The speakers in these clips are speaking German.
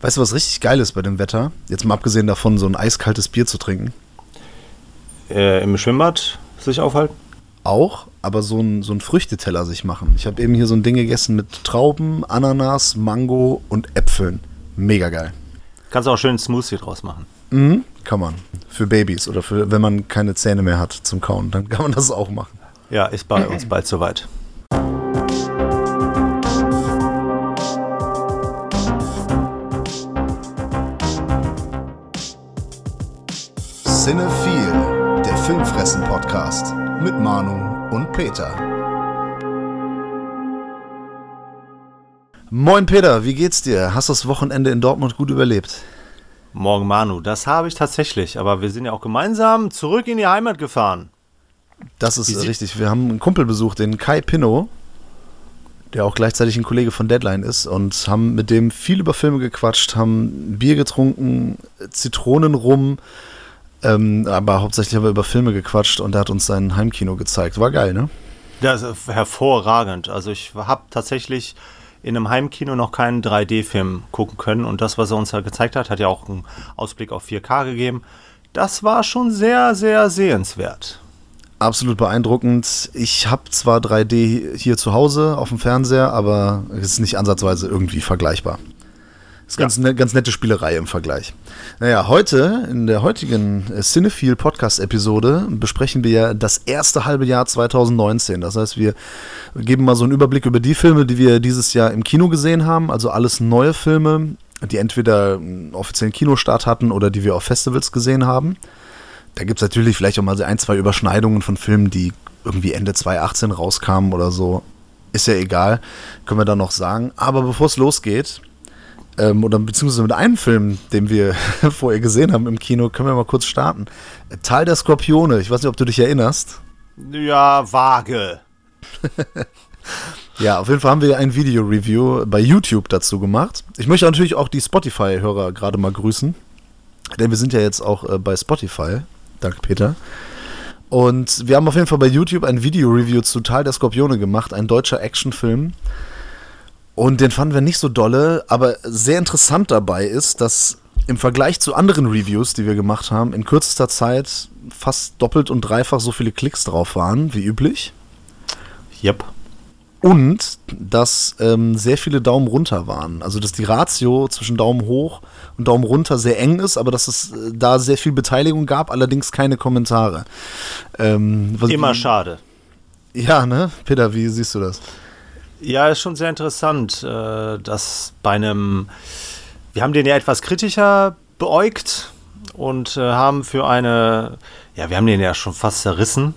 Weißt du, was richtig geil ist bei dem Wetter? Jetzt mal abgesehen davon, so ein eiskaltes Bier zu trinken. Äh, Im Schwimmbad sich aufhalten? Auch, aber so ein, so ein Früchteteller sich machen. Ich habe eben hier so ein Ding gegessen mit Trauben, Ananas, Mango und Äpfeln. Mega geil. Kannst du auch schön einen Smoothie draus machen. Mhm, kann man. Für Babys oder für, wenn man keine Zähne mehr hat zum Kauen, dann kann man das auch machen. Ja, ist bei uns bald soweit. Cinephile, der Filmfressen-Podcast mit Manu und Peter. Moin Peter, wie geht's dir? Hast das Wochenende in Dortmund gut überlebt? Morgen Manu, das habe ich tatsächlich, aber wir sind ja auch gemeinsam zurück in die Heimat gefahren. Das ist richtig. Wir haben einen Kumpel besucht, den Kai Pinno, der auch gleichzeitig ein Kollege von Deadline ist und haben mit dem viel über Filme gequatscht, haben Bier getrunken, Zitronenrum, ähm, aber hauptsächlich haben wir über Filme gequatscht und er hat uns sein Heimkino gezeigt. War geil, ne? Das ist hervorragend. Also ich habe tatsächlich in einem Heimkino noch keinen 3D-Film gucken können und das, was er uns da gezeigt hat, hat ja auch einen Ausblick auf 4K gegeben. Das war schon sehr, sehr sehenswert. Absolut beeindruckend. Ich habe zwar 3D hier zu Hause auf dem Fernseher, aber es ist nicht ansatzweise irgendwie vergleichbar. Ist ganz, ja. ne, ganz nette Spielerei im Vergleich. Naja, heute, in der heutigen Cinephile Podcast-Episode, besprechen wir ja das erste halbe Jahr 2019. Das heißt, wir geben mal so einen Überblick über die Filme, die wir dieses Jahr im Kino gesehen haben. Also alles neue Filme, die entweder einen offiziellen Kinostart hatten oder die wir auf Festivals gesehen haben. Da gibt es natürlich vielleicht auch mal so ein, zwei Überschneidungen von Filmen, die irgendwie Ende 2018 rauskamen oder so. Ist ja egal, können wir da noch sagen. Aber bevor es losgeht, ähm, oder beziehungsweise mit einem Film, den wir vorher gesehen haben im Kino, können wir mal kurz starten. Tal der Skorpione, ich weiß nicht, ob du dich erinnerst. Ja, vage. ja, auf jeden Fall haben wir ein Video-Review bei YouTube dazu gemacht. Ich möchte natürlich auch die Spotify-Hörer gerade mal grüßen, denn wir sind ja jetzt auch äh, bei Spotify. Danke, Peter. Und wir haben auf jeden Fall bei YouTube ein Video-Review zu Tal der Skorpione gemacht, ein deutscher Actionfilm. Und den fanden wir nicht so dolle, aber sehr interessant dabei ist, dass im Vergleich zu anderen Reviews, die wir gemacht haben, in kürzester Zeit fast doppelt und dreifach so viele Klicks drauf waren wie üblich. Yep. Und dass ähm, sehr viele Daumen runter waren. Also dass die Ratio zwischen Daumen hoch und Daumen runter sehr eng ist, aber dass es äh, da sehr viel Beteiligung gab, allerdings keine Kommentare. Ähm, Immer schade. Ja, ne? Peter, wie siehst du das? Ja, ist schon sehr interessant, äh, dass bei einem, wir haben den ja etwas kritischer beäugt und äh, haben für eine, ja, wir haben den ja schon fast zerrissen,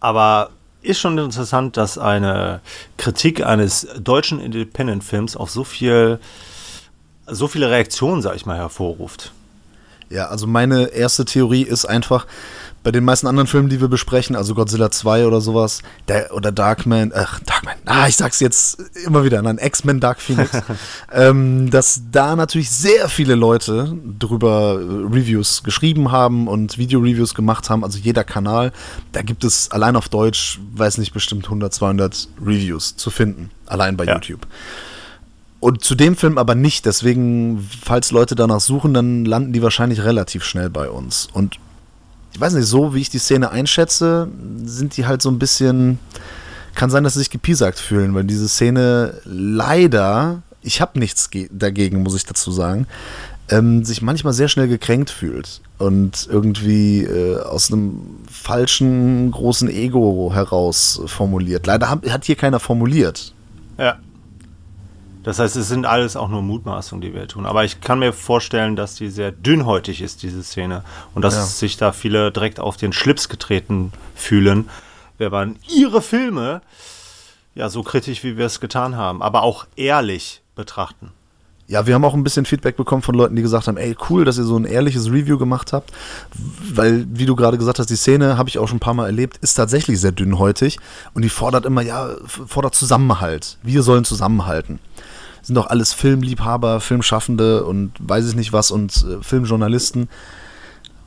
aber ist schon interessant, dass eine Kritik eines deutschen Independent-Films auf so viel, so viele Reaktionen, sag ich mal, hervorruft. Ja, also meine erste Theorie ist einfach, bei den meisten anderen Filmen, die wir besprechen, also Godzilla 2 oder sowas, der, oder Darkman, ach, Darkman, ah, ich sag's jetzt immer wieder, nein, X-Men Dark Phoenix, ähm, dass da natürlich sehr viele Leute drüber äh, Reviews geschrieben haben und Video-Reviews gemacht haben, also jeder Kanal, da gibt es allein auf Deutsch, weiß nicht, bestimmt 100, 200 Reviews zu finden, allein bei ja. YouTube. Und zu dem Film aber nicht. Deswegen, falls Leute danach suchen, dann landen die wahrscheinlich relativ schnell bei uns. Und ich weiß nicht, so wie ich die Szene einschätze, sind die halt so ein bisschen. Kann sein, dass sie sich gepiesackt fühlen, weil diese Szene leider, ich habe nichts dagegen, muss ich dazu sagen, ähm, sich manchmal sehr schnell gekränkt fühlt und irgendwie äh, aus einem falschen großen Ego heraus formuliert. Leider hat, hier keiner formuliert. Ja. Das heißt, es sind alles auch nur Mutmaßungen, die wir tun. Aber ich kann mir vorstellen, dass die sehr dünnhäutig ist, diese Szene. Und dass ja. sich da viele direkt auf den Schlips getreten fühlen, wenn man ihre Filme ja so kritisch, wie wir es getan haben, aber auch ehrlich betrachten. Ja, wir haben auch ein bisschen Feedback bekommen von Leuten, die gesagt haben, ey, cool, dass ihr so ein ehrliches Review gemacht habt. Weil, wie du gerade gesagt hast, die Szene, habe ich auch schon ein paar Mal erlebt, ist tatsächlich sehr dünnhäutig und die fordert immer, ja, fordert Zusammenhalt. Wir sollen zusammenhalten sind doch alles Filmliebhaber, Filmschaffende und weiß ich nicht was und äh, Filmjournalisten.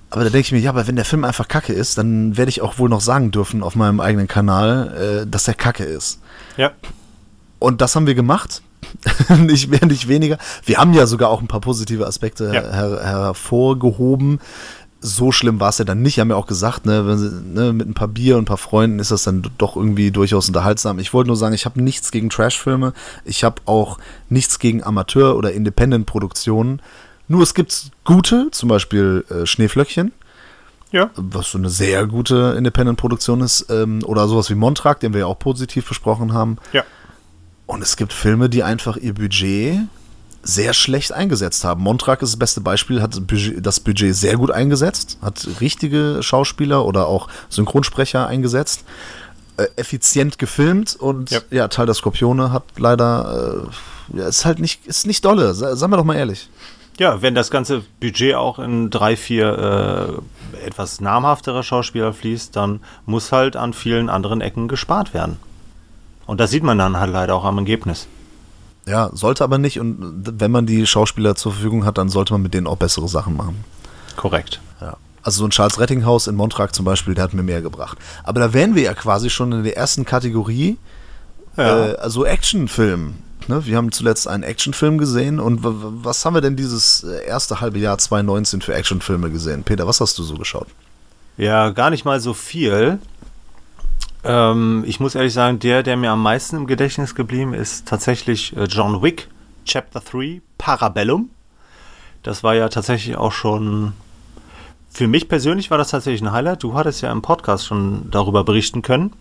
Aber da denke ich mir, ja, aber wenn der Film einfach kacke ist, dann werde ich auch wohl noch sagen dürfen auf meinem eigenen Kanal, äh, dass der kacke ist. Ja. Und das haben wir gemacht. nicht mehr, nicht weniger. Wir haben ja sogar auch ein paar positive Aspekte Ja. her her hervorgehoben. So schlimm war es ja dann nicht. Haben ja auch gesagt, ne, wenn sie, ne, mit ein paar Bier und ein paar Freunden ist das dann doch irgendwie durchaus unterhaltsam. Ich wollte nur sagen, ich habe nichts gegen Trashfilme. Ich habe auch nichts gegen Amateur- oder Independent-Produktionen. Nur es gibt gute, zum Beispiel äh, Schneeflöckchen Ja. was so eine sehr gute Independent-Produktion ist, ähm, oder sowas wie Montrag, den wir ja auch positiv besprochen haben. Ja. Und es gibt Filme, die einfach ihr Budget sehr schlecht eingesetzt haben. Montrag ist das beste Beispiel, hat das Budget- sehr gut eingesetzt, hat richtige Schauspieler oder auch Synchronsprecher eingesetzt, äh, effizient gefilmt und Ja. ja, Teil der Skorpione hat leider, äh, ja, ist halt nicht, ist nicht dolle, seien wir doch mal ehrlich. Ja, wenn das ganze Budget auch in drei, vier äh, etwas namhaftere Schauspieler fließt, dann muss halt an vielen anderen Ecken gespart werden. Und das sieht man dann halt leider auch am Ergebnis. Ja, sollte aber nicht. Und wenn man die Schauspieler zur Verfügung hat, dann sollte man mit denen auch bessere Sachen machen. Korrekt. Ja. Also so ein Charles Rettinghaus in Montrag zum Beispiel, der hat mir mehr gebracht. Aber da wären wir ja quasi schon in der ersten Kategorie, Ja. äh, also Actionfilm. Ne? Wir haben zuletzt einen Actionfilm gesehen und was haben wir denn dieses äh, erste halbe Jahr 2019 für Actionfilme gesehen? Peter, was hast du so geschaut? Ja, gar nicht mal so viel. Ähm, ich muss ehrlich sagen, der, der mir am meisten im Gedächtnis geblieben ist, tatsächlich äh, John Wick, Chapter 3, Parabellum. Das war ja tatsächlich auch schon. Für mich persönlich war das tatsächlich ein Highlight. Du hattest ja im Podcast schon darüber berichten können.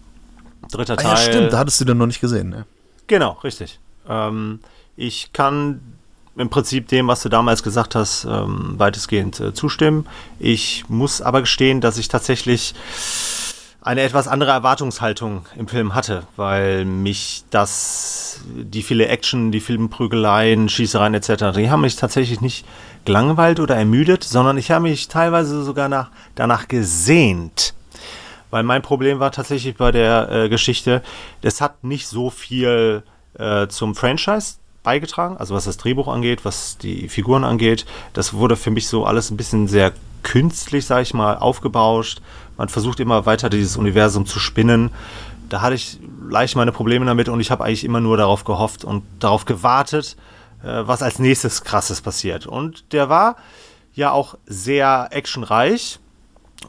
Dritter Ah, Teil. ja, stimmt, da hattest du den noch nicht gesehen. Ne? Genau, richtig. Ähm, ich kann im Prinzip dem, was du damals gesagt hast, ähm, weitestgehend äh, zustimmen. Ich muss aber gestehen, dass ich tatsächlich eine etwas andere Erwartungshaltung im Film hatte, weil mich das, die viele Action, die vielen Prügeleien, Schießereien etc., die haben mich tatsächlich nicht gelangweilt oder ermüdet, sondern ich habe mich teilweise sogar nach, danach gesehnt. Weil mein Problem war tatsächlich bei der äh, Geschichte, es hat nicht so viel äh, zum Franchise beigetragen, also was das Drehbuch angeht, was die Figuren angeht. Das wurde für mich so alles ein bisschen sehr künstlich, sag ich mal, aufgebauscht. Man versucht immer weiter dieses Universum zu spinnen. Da hatte ich leicht meine Probleme damit und ich habe eigentlich immer nur darauf gehofft und darauf gewartet, äh, was als nächstes krasses passiert. Und der war ja auch sehr actionreich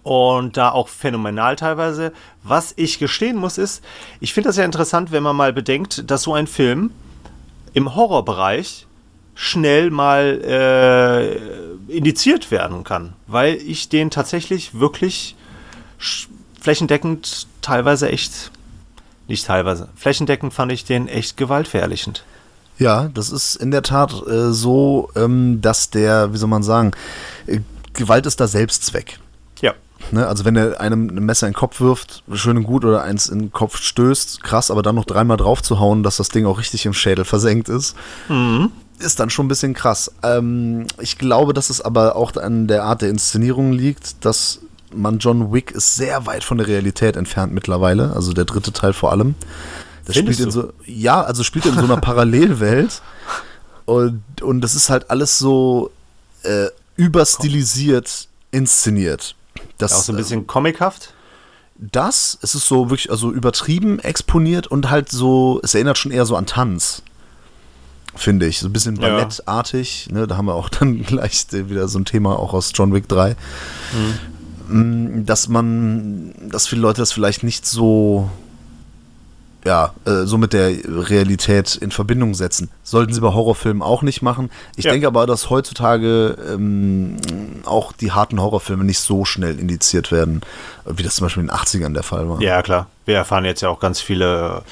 und da auch phänomenal teilweise. Was ich gestehen muss, ist, ich finde das ja interessant, wenn man mal bedenkt, dass so ein Film im Horrorbereich schnell mal äh, indiziert werden kann, weil ich den tatsächlich wirklich flächendeckend teilweise echt, nicht teilweise, flächendeckend fand ich den echt gewaltverherrlichend. Ja, das ist in der Tat äh, so, ähm, dass der, wie soll man sagen, äh, Gewalt ist da Selbstzweck. Ja. Ne? Also wenn er einem ein Messer in den Kopf wirft, schön und gut, oder eins in den Kopf stößt, krass, aber dann noch dreimal drauf zu hauen, dass das Ding auch richtig im Schädel versenkt ist, ist dann schon ein bisschen krass. Ähm, ich glaube, dass es aber auch an der Art der Inszenierung liegt, dass man John Wick ist sehr weit von der Realität entfernt mittlerweile, also der dritte Teil vor allem. Findest spielt in du? so, ja, also spielt in so einer Parallelwelt und, und das ist halt alles so äh, überstilisiert inszeniert. Das, Auch so ein bisschen comichaft. das, es ist so wirklich, also übertrieben exponiert und halt so, es erinnert schon eher so an Tanz. Finde ich. So ein bisschen Ja. ballettartig. Ne? Da haben wir auch dann gleich wieder so ein Thema auch aus John Wick 3. Mm, Dass man, dass viele Leute das vielleicht nicht so, ja, äh, so mit der Realität in Verbindung setzen. Sollten sie bei Horrorfilmen auch nicht machen. Ich Ja. denke aber, dass heutzutage ähm, auch die harten Horrorfilme nicht so schnell indiziert werden, wie das zum Beispiel in den 80ern der Fall war. Ja, klar. Wir erfahren jetzt ja auch ganz viele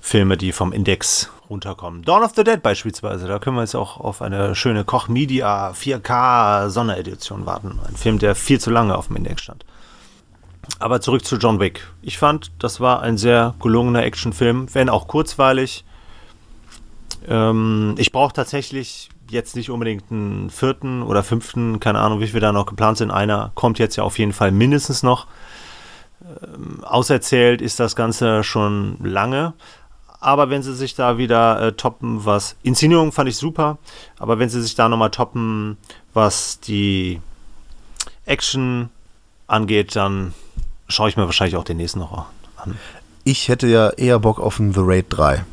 Filme, die vom Index runterkommen. Dawn of the Dead beispielsweise. Da können wir jetzt auch auf eine schöne Koch Media 4K Sonderedition warten. Ein Film, der viel zu lange auf dem Index stand. Aber zurück zu John Wick. Ich fand, das war ein sehr gelungener Actionfilm, wenn auch kurzweilig. Ähm, ich brauche tatsächlich jetzt nicht unbedingt einen vierten oder fünften, keine Ahnung, wie viel da noch geplant sind. Einer kommt jetzt ja auf jeden Fall mindestens noch. Ähm, auserzählt ist das Ganze schon lange. Aber wenn sie sich da wieder äh, toppen, was Inszenierung fand ich super, aber wenn sie sich da nochmal toppen, was die Action angeht, dann schaue ich mir wahrscheinlich auch den nächsten noch an. Ich hätte ja eher Bock auf einen The Raid 3.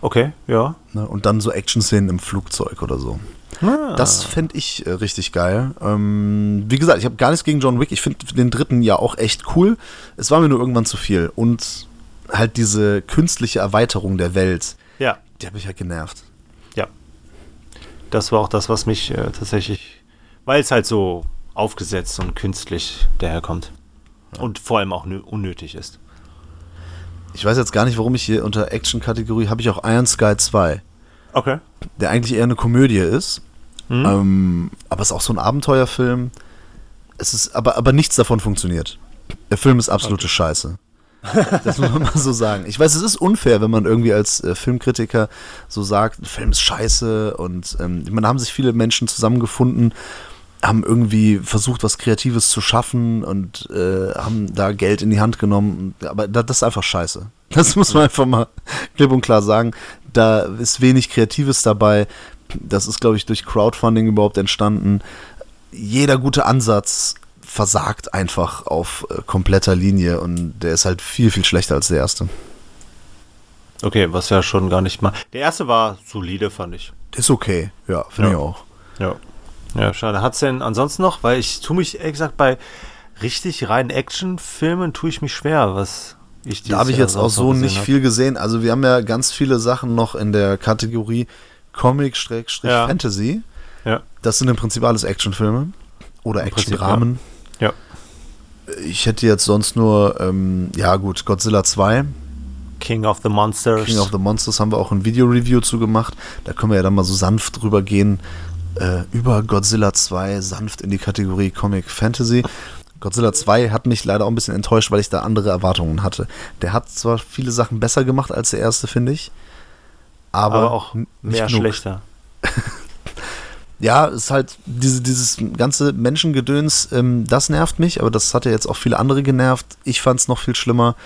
Okay, ja. Ne? Und dann so Action-Szenen im Flugzeug oder so. Ah. Das fände ich äh, richtig geil. Ähm, wie gesagt, ich habe gar nichts gegen John Wick. Ich finde den dritten ja auch echt cool. Es war mir nur irgendwann zu viel. Und halt diese künstliche Erweiterung der Welt, Ja, die hat mich halt genervt. ja. Das war auch das, was mich äh, tatsächlich, weil es halt so aufgesetzt und künstlich daherkommt. Und vor allem auch nö- unnötig ist. Ich weiß jetzt gar nicht, warum ich hier unter Action-Kategorie habe ich auch Iron Sky 2, Okay. der eigentlich eher eine Komödie ist. Mhm. Ähm, aber es ist auch so ein Abenteuerfilm. Es ist, aber, aber nichts davon funktioniert. Der Film ist absolute Scheiße. Das muss man mal so sagen. Ich weiß, es ist unfair, wenn man irgendwie als äh, Filmkritiker so sagt, der Film ist scheiße und ähm, ich meine, da haben sich viele Menschen zusammengefunden, haben irgendwie versucht, was Kreatives zu schaffen und äh, haben da Geld in die Hand genommen. Aber da, das ist einfach scheiße. Das muss man einfach mal klipp und klar sagen. Da ist wenig Kreatives dabei. Das ist, glaube ich, durch Crowdfunding überhaupt entstanden. Jeder gute Ansatz versagt einfach auf äh, kompletter Linie und der ist halt viel, viel schlechter als der erste. Okay, was ja schon gar nicht mal. Der erste war solide, fand ich. Ist okay, ja, finde Ja. ich auch. Ja. Ja, schade. Hat's denn ansonsten noch? Weil ich tue mich, ehrlich gesagt, bei richtig reinen Actionfilmen tue ich mich schwer, was ich Da habe ich jetzt auch so nicht hab. viel gesehen. Also wir haben ja ganz viele Sachen noch in der Kategorie Comic-Fantasy. Ja. Das sind im Prinzip alles Actionfilme oder Actiondramen. Ja. Ich hätte jetzt sonst nur, ähm, ja gut, Godzilla 2, King of the Monsters. King of the Monsters haben wir auch ein Video-Review zu gemacht. Da können wir ja dann mal so sanft drüber gehen, äh, über Godzilla 2, sanft in die Kategorie Comic Fantasy. Godzilla 2 hat mich leider auch ein bisschen enttäuscht, weil ich da andere Erwartungen hatte. Der hat zwar viele Sachen besser gemacht als der erste, finde ich. Aber, aber auch mehr schlechter. Ja, es ist halt diese, dieses ganze Menschengedöns, ähm, das nervt mich, aber das hat ja jetzt auch viele andere genervt. Ich fand es noch viel schlimmer,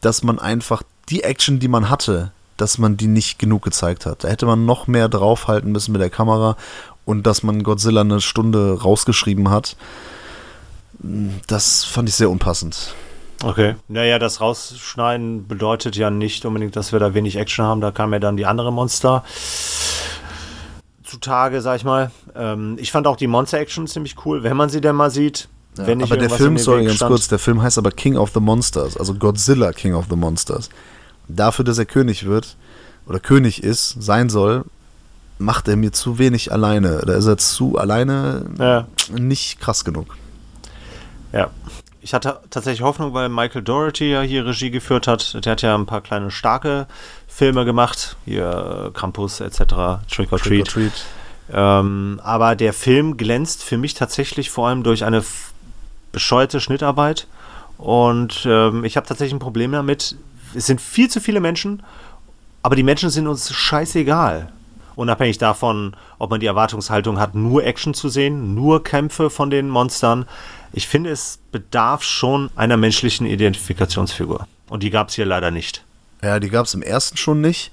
dass man einfach die Action, die man hatte, dass man die nicht genug gezeigt hat. Da hätte man noch mehr draufhalten müssen mit der Kamera und dass man Godzilla eine Stunde rausgeschrieben hat. Das fand ich sehr unpassend. Okay. Naja, das Rausschneiden bedeutet ja nicht unbedingt, dass wir da wenig Action haben. Da kamen ja dann die anderen Monster zutage, sag ich mal. Ähm, ich fand auch die Monster-Action ziemlich cool, wenn man sie denn mal sieht. Ja, wenn aber der Film, sorry, ganz stand. kurz, der Film heißt aber King of the Monsters, also Godzilla King of the Monsters. Dafür, dass er König wird oder König ist, sein soll, macht er mir zu wenig alleine. Da ist er zu alleine Ja. nicht krass genug. Ja. Ich hatte tatsächlich Hoffnung, weil Michael Doherty ja hier Regie geführt hat. Der hat ja ein paar kleine starke Filme gemacht. Hier Krampus etc., Trick or Trick Treat. or Treat. Ähm, aber der Film glänzt für mich tatsächlich vor allem durch eine bescheuerte Schnittarbeit. Und ähm, ich habe tatsächlich ein Problem damit. Es sind viel zu viele Menschen, aber die Menschen sind uns scheißegal. Unabhängig davon, ob man die Erwartungshaltung hat, nur Action zu sehen, nur Kämpfe von den Monstern. Ich finde, es bedarf schon einer menschlichen Identifikationsfigur. Und die gab es hier leider nicht. Ja, die gab es im ersten schon nicht.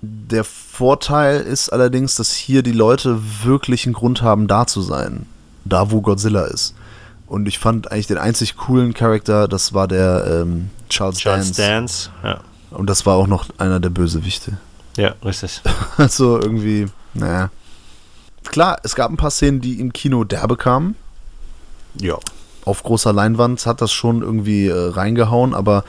Der Vorteil ist allerdings, dass hier die Leute wirklich einen Grund haben, da zu sein. Da, wo Godzilla ist. Und ich fand eigentlich den einzig coolen Charakter, das war der ähm, Charles, Charles Dance. Dance. Ja, Und das war auch noch einer der Bösewichte. ja richtig. Also irgendwie, naja. Klar, es gab ein paar Szenen, die im Kino derbe kamen. Ja. Auf großer Leinwand hat das schon irgendwie äh, reingehauen, aber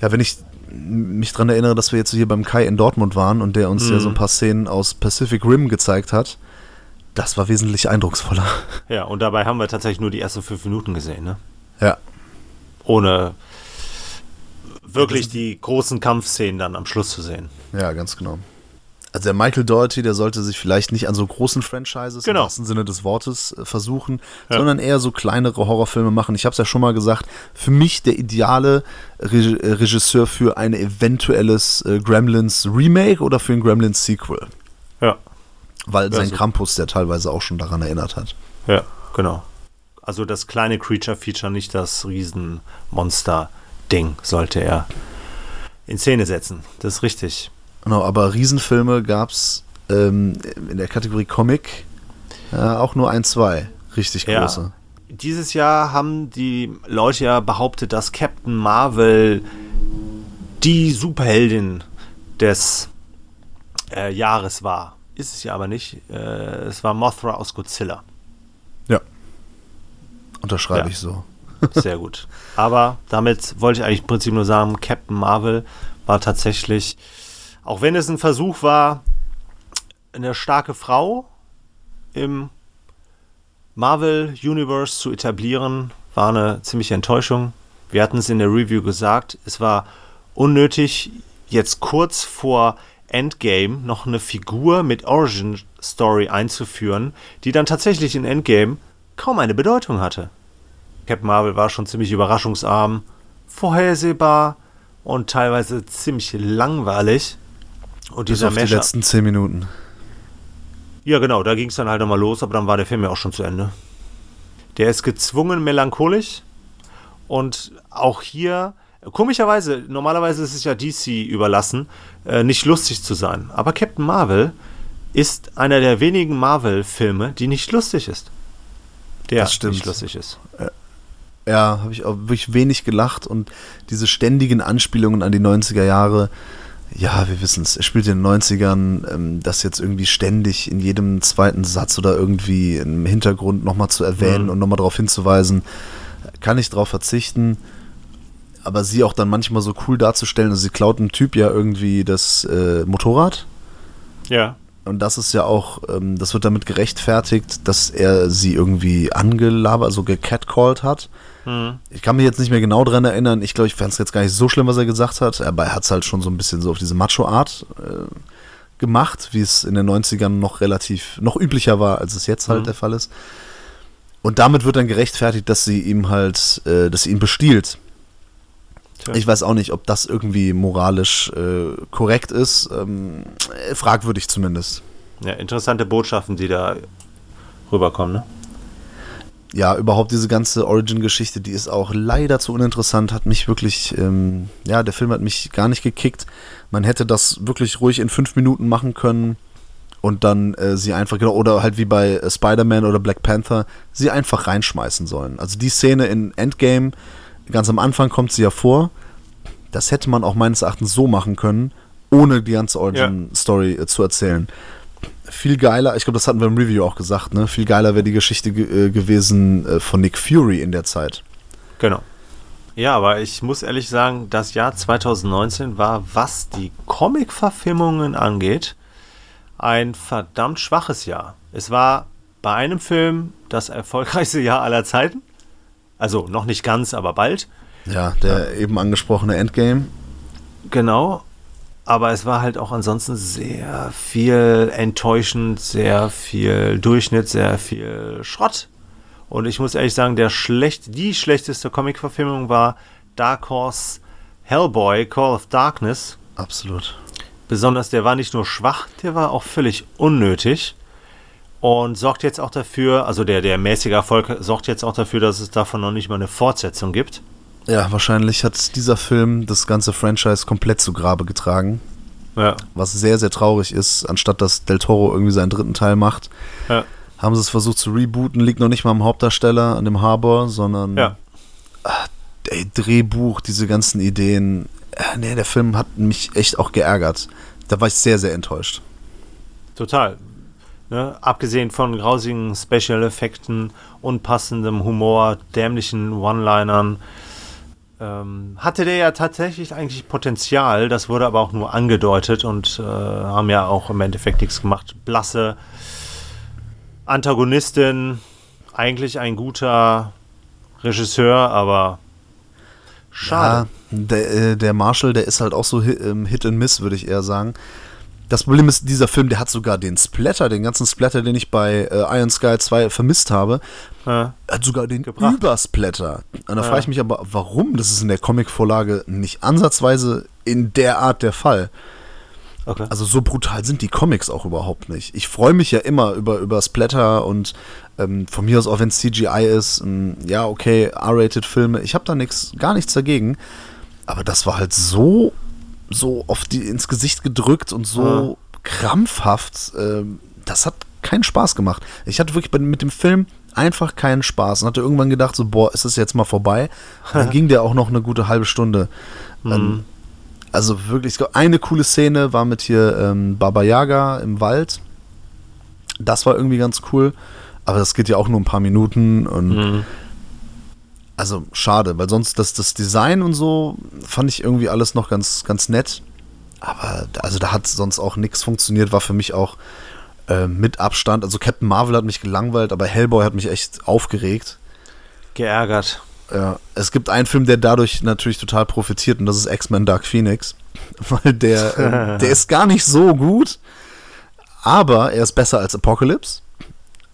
ja, wenn ich mich dran erinnere, dass wir jetzt hier beim Kai in Dortmund waren und der uns ja Mhm. so ein paar Szenen aus Pacific Rim gezeigt hat, das war wesentlich eindrucksvoller. Ja, und dabei haben wir tatsächlich nur die ersten fünf Minuten gesehen, ne? Ja. Ohne wirklich die großen Kampfszenen dann am Schluss zu sehen. Ja, ganz genau. Also der Michael Doherty, der sollte sich vielleicht nicht an so großen Franchises Genau. im wahrsten Sinne des Wortes äh, versuchen, Ja. sondern eher so kleinere Horrorfilme machen. Ich habe es ja schon mal gesagt, für mich der ideale äh, Regisseur für ein eventuelles äh, Gremlins Remake oder für ein Gremlins Sequel, Ja, weil Ja, sein so. Krampus der teilweise auch schon daran erinnert hat. ja, genau. Also das kleine Creature-Feature, nicht das Riesenmonster-Ding, sollte er in Szene setzen. Das ist richtig. Genau, aber Riesenfilme gab es ähm, in der Kategorie Comic äh, auch nur ein, zwei richtig Ja. große. Dieses Jahr haben die Leute ja behauptet, dass Captain Marvel die Superheldin des äh, Jahres war. Ist es ja aber nicht. Äh, es war Mothra aus Godzilla. Ja. Unterschreibe Ja. ich so. Sehr gut. Aber damit wollte ich eigentlich im Prinzip nur sagen, Captain Marvel war tatsächlich, auch wenn es ein Versuch war, eine starke Frau im Marvel Universe zu etablieren, war eine ziemliche Enttäuschung. Wir hatten es in der Review gesagt, es war unnötig, jetzt kurz vor Endgame noch eine Figur mit Origin Story einzuführen, die dann tatsächlich in Endgame kaum eine Bedeutung hatte. Captain Marvel war schon ziemlich überraschungsarm, vorhersehbar und teilweise ziemlich langweilig. Und Bis dieser auf die letzten zehn Minuten. ja, genau, da ging es dann halt nochmal los, aber dann war der Film ja auch schon zu Ende. Der ist gezwungen melancholisch und auch hier, komischerweise, normalerweise ist es ja DC überlassen, äh, nicht lustig zu sein. Aber Captain Marvel ist einer der wenigen Marvel-Filme, die nicht lustig ist. Der nicht lustig ist. Ja, habe ich auch wirklich wenig gelacht und diese ständigen Anspielungen an die 90er Jahre. Ja, wir wissen es. Er spielt in den 90ern, ähm, das jetzt irgendwie ständig in jedem zweiten Satz oder irgendwie im Hintergrund nochmal zu erwähnen Mhm. und nochmal darauf hinzuweisen, kann ich darauf verzichten. Aber sie auch dann manchmal so cool darzustellen, also sie klaut einem Typ ja irgendwie das äh, Motorrad. Ja. Und das ist ja auch, ähm, das wird damit gerechtfertigt, dass er sie irgendwie angelabert, also gecatcalled hat. Mhm. Ich kann mich jetzt nicht mehr genau dran erinnern. Ich glaube, ich fand es jetzt gar nicht so schlimm, was er gesagt hat. Aber er hat es halt schon so ein bisschen so auf diese Macho-Art äh, gemacht, wie es in den 90ern noch relativ, noch üblicher war, als es jetzt halt Mhm. der Fall ist. Und damit wird dann gerechtfertigt, dass sie ihm halt, äh, dass sie ihn bestiehlt. Tja. Ich weiß auch nicht, ob das irgendwie moralisch äh, korrekt ist. Ähm, äh, fragwürdig zumindest. ja, interessante Botschaften, die da rüberkommen, ne? ja, überhaupt diese ganze Origin-Geschichte, die ist auch leider zu uninteressant, hat mich wirklich, ähm, ja, der Film hat mich gar nicht gekickt. Man hätte das wirklich ruhig in fünf Minuten machen können und dann äh, sie einfach, genau, oder halt wie bei äh, Spider-Man oder Black Panther, sie einfach reinschmeißen sollen. Also die Szene in Endgame, ganz am Anfang kommt sie ja vor, das hätte man auch meines Erachtens so machen können, ohne die ganze Origin-Story äh, zu erzählen viel geiler, ich glaube, das hatten wir im Review auch gesagt, ne? Viel geiler wäre die Geschichte ge äh, gewesen äh, von Nick Fury in der Zeit. Genau. Ja, aber ich muss ehrlich sagen, das Jahr 2019 war, was die Comic-Verfilmungen angeht, ein verdammt schwaches Jahr. Es war bei einem Film das erfolgreichste Jahr aller Zeiten. Also noch nicht ganz, aber bald. Ja, der eben angesprochene Endgame. Genau. Aber es war halt auch ansonsten sehr viel enttäuschend, sehr viel Durchschnitt, sehr viel Schrott. Und ich muss ehrlich sagen, der schlecht, die schlechteste Comic-Verfilmung war Dark Horse Hellboy, Call of Darkness. Absolut. Besonders der war nicht nur schwach, der war auch völlig unnötig. Und sorgt jetzt auch dafür, also der, der mäßige Erfolg sorgt jetzt auch dafür, dass es davon noch nicht mal eine Fortsetzung gibt. Ja, wahrscheinlich hat dieser Film das ganze Franchise komplett zu Grabe getragen. Ja, Was sehr, sehr traurig ist, anstatt dass Del Toro irgendwie seinen dritten Teil macht. ja, Haben sie es versucht zu rebooten, liegt noch nicht mal am Hauptdarsteller, an dem Harbor, sondern ja. ey, Drehbuch, diese ganzen Ideen. Äh, nee, der Film hat mich echt auch geärgert. Da war ich sehr, sehr enttäuscht. Total. Ne? Abgesehen von grausigen Special-Effekten, unpassendem Humor, dämlichen One-Linern, ähm, hatte der ja tatsächlich eigentlich Potenzial. Das wurde aber auch nur angedeutet und äh, haben ja auch im Endeffekt nichts gemacht. Blasse Antagonistin, eigentlich ein guter Regisseur, aber schade. Ja, der, äh, der Marshall, der ist halt auch so Hit, ähm, Hit and Miss, würde ich eher sagen. Das Problem ist, dieser Film, der hat sogar den Splatter, den ganzen Splatter, den ich bei äh, Iron Sky 2 vermisst habe, Ja. hat sogar den Gebracht. Übersplatter. Und da Ja. frage ich mich aber, warum? Das ist in der Comicvorlage nicht ansatzweise in der Art der Fall. Okay. Also so brutal sind die Comics auch überhaupt nicht. Ich freue mich ja immer über, über Splatter und ähm, von mir aus auch wenn es CGI ist, ähm, ja okay, R-rated Filme, ich habe da nichts, gar nichts dagegen. Aber das war halt so, so die ins Gesicht gedrückt und so krampfhaft. Ähm, das hat keinen Spaß gemacht. Ich hatte wirklich mit dem Film einfach keinen Spaß und hatte irgendwann gedacht so, boah, ist es jetzt mal vorbei? Und dann ging der auch noch eine gute halbe Stunde. Ähm, Also wirklich, eine coole Szene war mit hier ähm, Baba Yaga im Wald. Das war irgendwie ganz cool. Aber das geht ja auch nur ein paar Minuten und mhm. Also schade, weil sonst das, das Design und so fand ich irgendwie alles noch ganz, ganz nett. Aber also da hat sonst auch nichts funktioniert, war für mich auch äh, mit Abstand. Also Captain Marvel hat mich gelangweilt, aber Hellboy hat mich echt aufgeregt. Geärgert. Ja, es gibt einen Film, der dadurch natürlich total profitiert und das ist X-Men Dark Phoenix. Weil der, äh, der ist gar nicht so gut, aber er ist besser als Apocalypse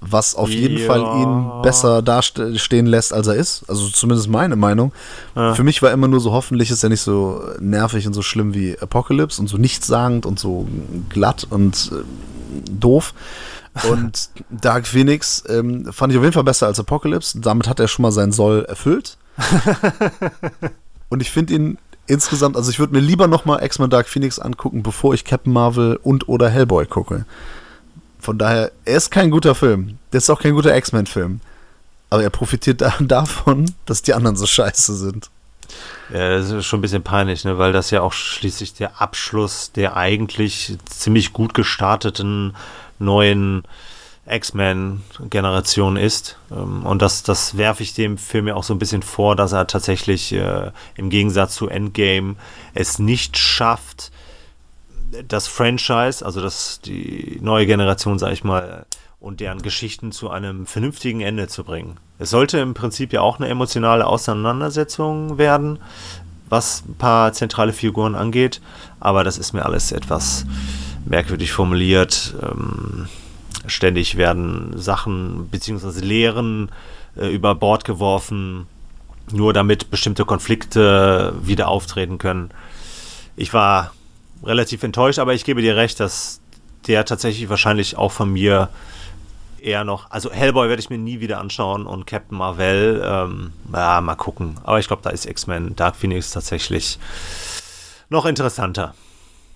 was auf jeden ja. Fall ihn besser dastehen lässt, als er ist. Also zumindest meine Meinung. Ja. Für mich war immer nur so, hoffentlich ist er nicht so nervig und so schlimm wie Apocalypse und so nichtssagend und so glatt und äh, doof. Und Dark Phoenix ähm, fand ich auf jeden Fall besser als Apocalypse. Damit hat er schon mal seinen Soll erfüllt. und ich finde ihn insgesamt, also ich würde mir lieber nochmal X-Men Dark Phoenix angucken, bevor ich Captain Marvel und oder Hellboy gucke. Von daher, er ist kein guter Film. Der ist auch kein guter X-Men-Film. Aber er profitiert da, davon, dass die anderen so scheiße sind. Ja, das ist schon ein bisschen peinlich, ne? weil das ja auch schließlich der Abschluss der eigentlich ziemlich gut gestarteten neuen X-Men-Generation ist. Ähm, und das, das werfe ich dem Film ja auch so ein bisschen vor, dass er tatsächlich äh, im Gegensatz zu Endgame es nicht schafft, das Franchise, also das, die neue Generation, sag ich mal, und deren Geschichten zu einem vernünftigen Ende zu bringen. Es sollte im Prinzip ja auch eine emotionale Auseinandersetzung werden, was ein paar zentrale Figuren angeht, aber das ist mir alles etwas merkwürdig formuliert. Ähm, ständig werden Sachen bzw. Lehren äh, über Bord geworfen, nur damit bestimmte Konflikte wieder auftreten können. Ich war relativ enttäuscht, aber ich gebe dir recht, dass der tatsächlich wahrscheinlich auch von mir eher noch, also Hellboy werde ich mir nie wieder anschauen und Captain Marvel, ähm, ja, mal gucken. Aber ich glaube, da ist X-Men Dark Phoenix tatsächlich noch interessanter.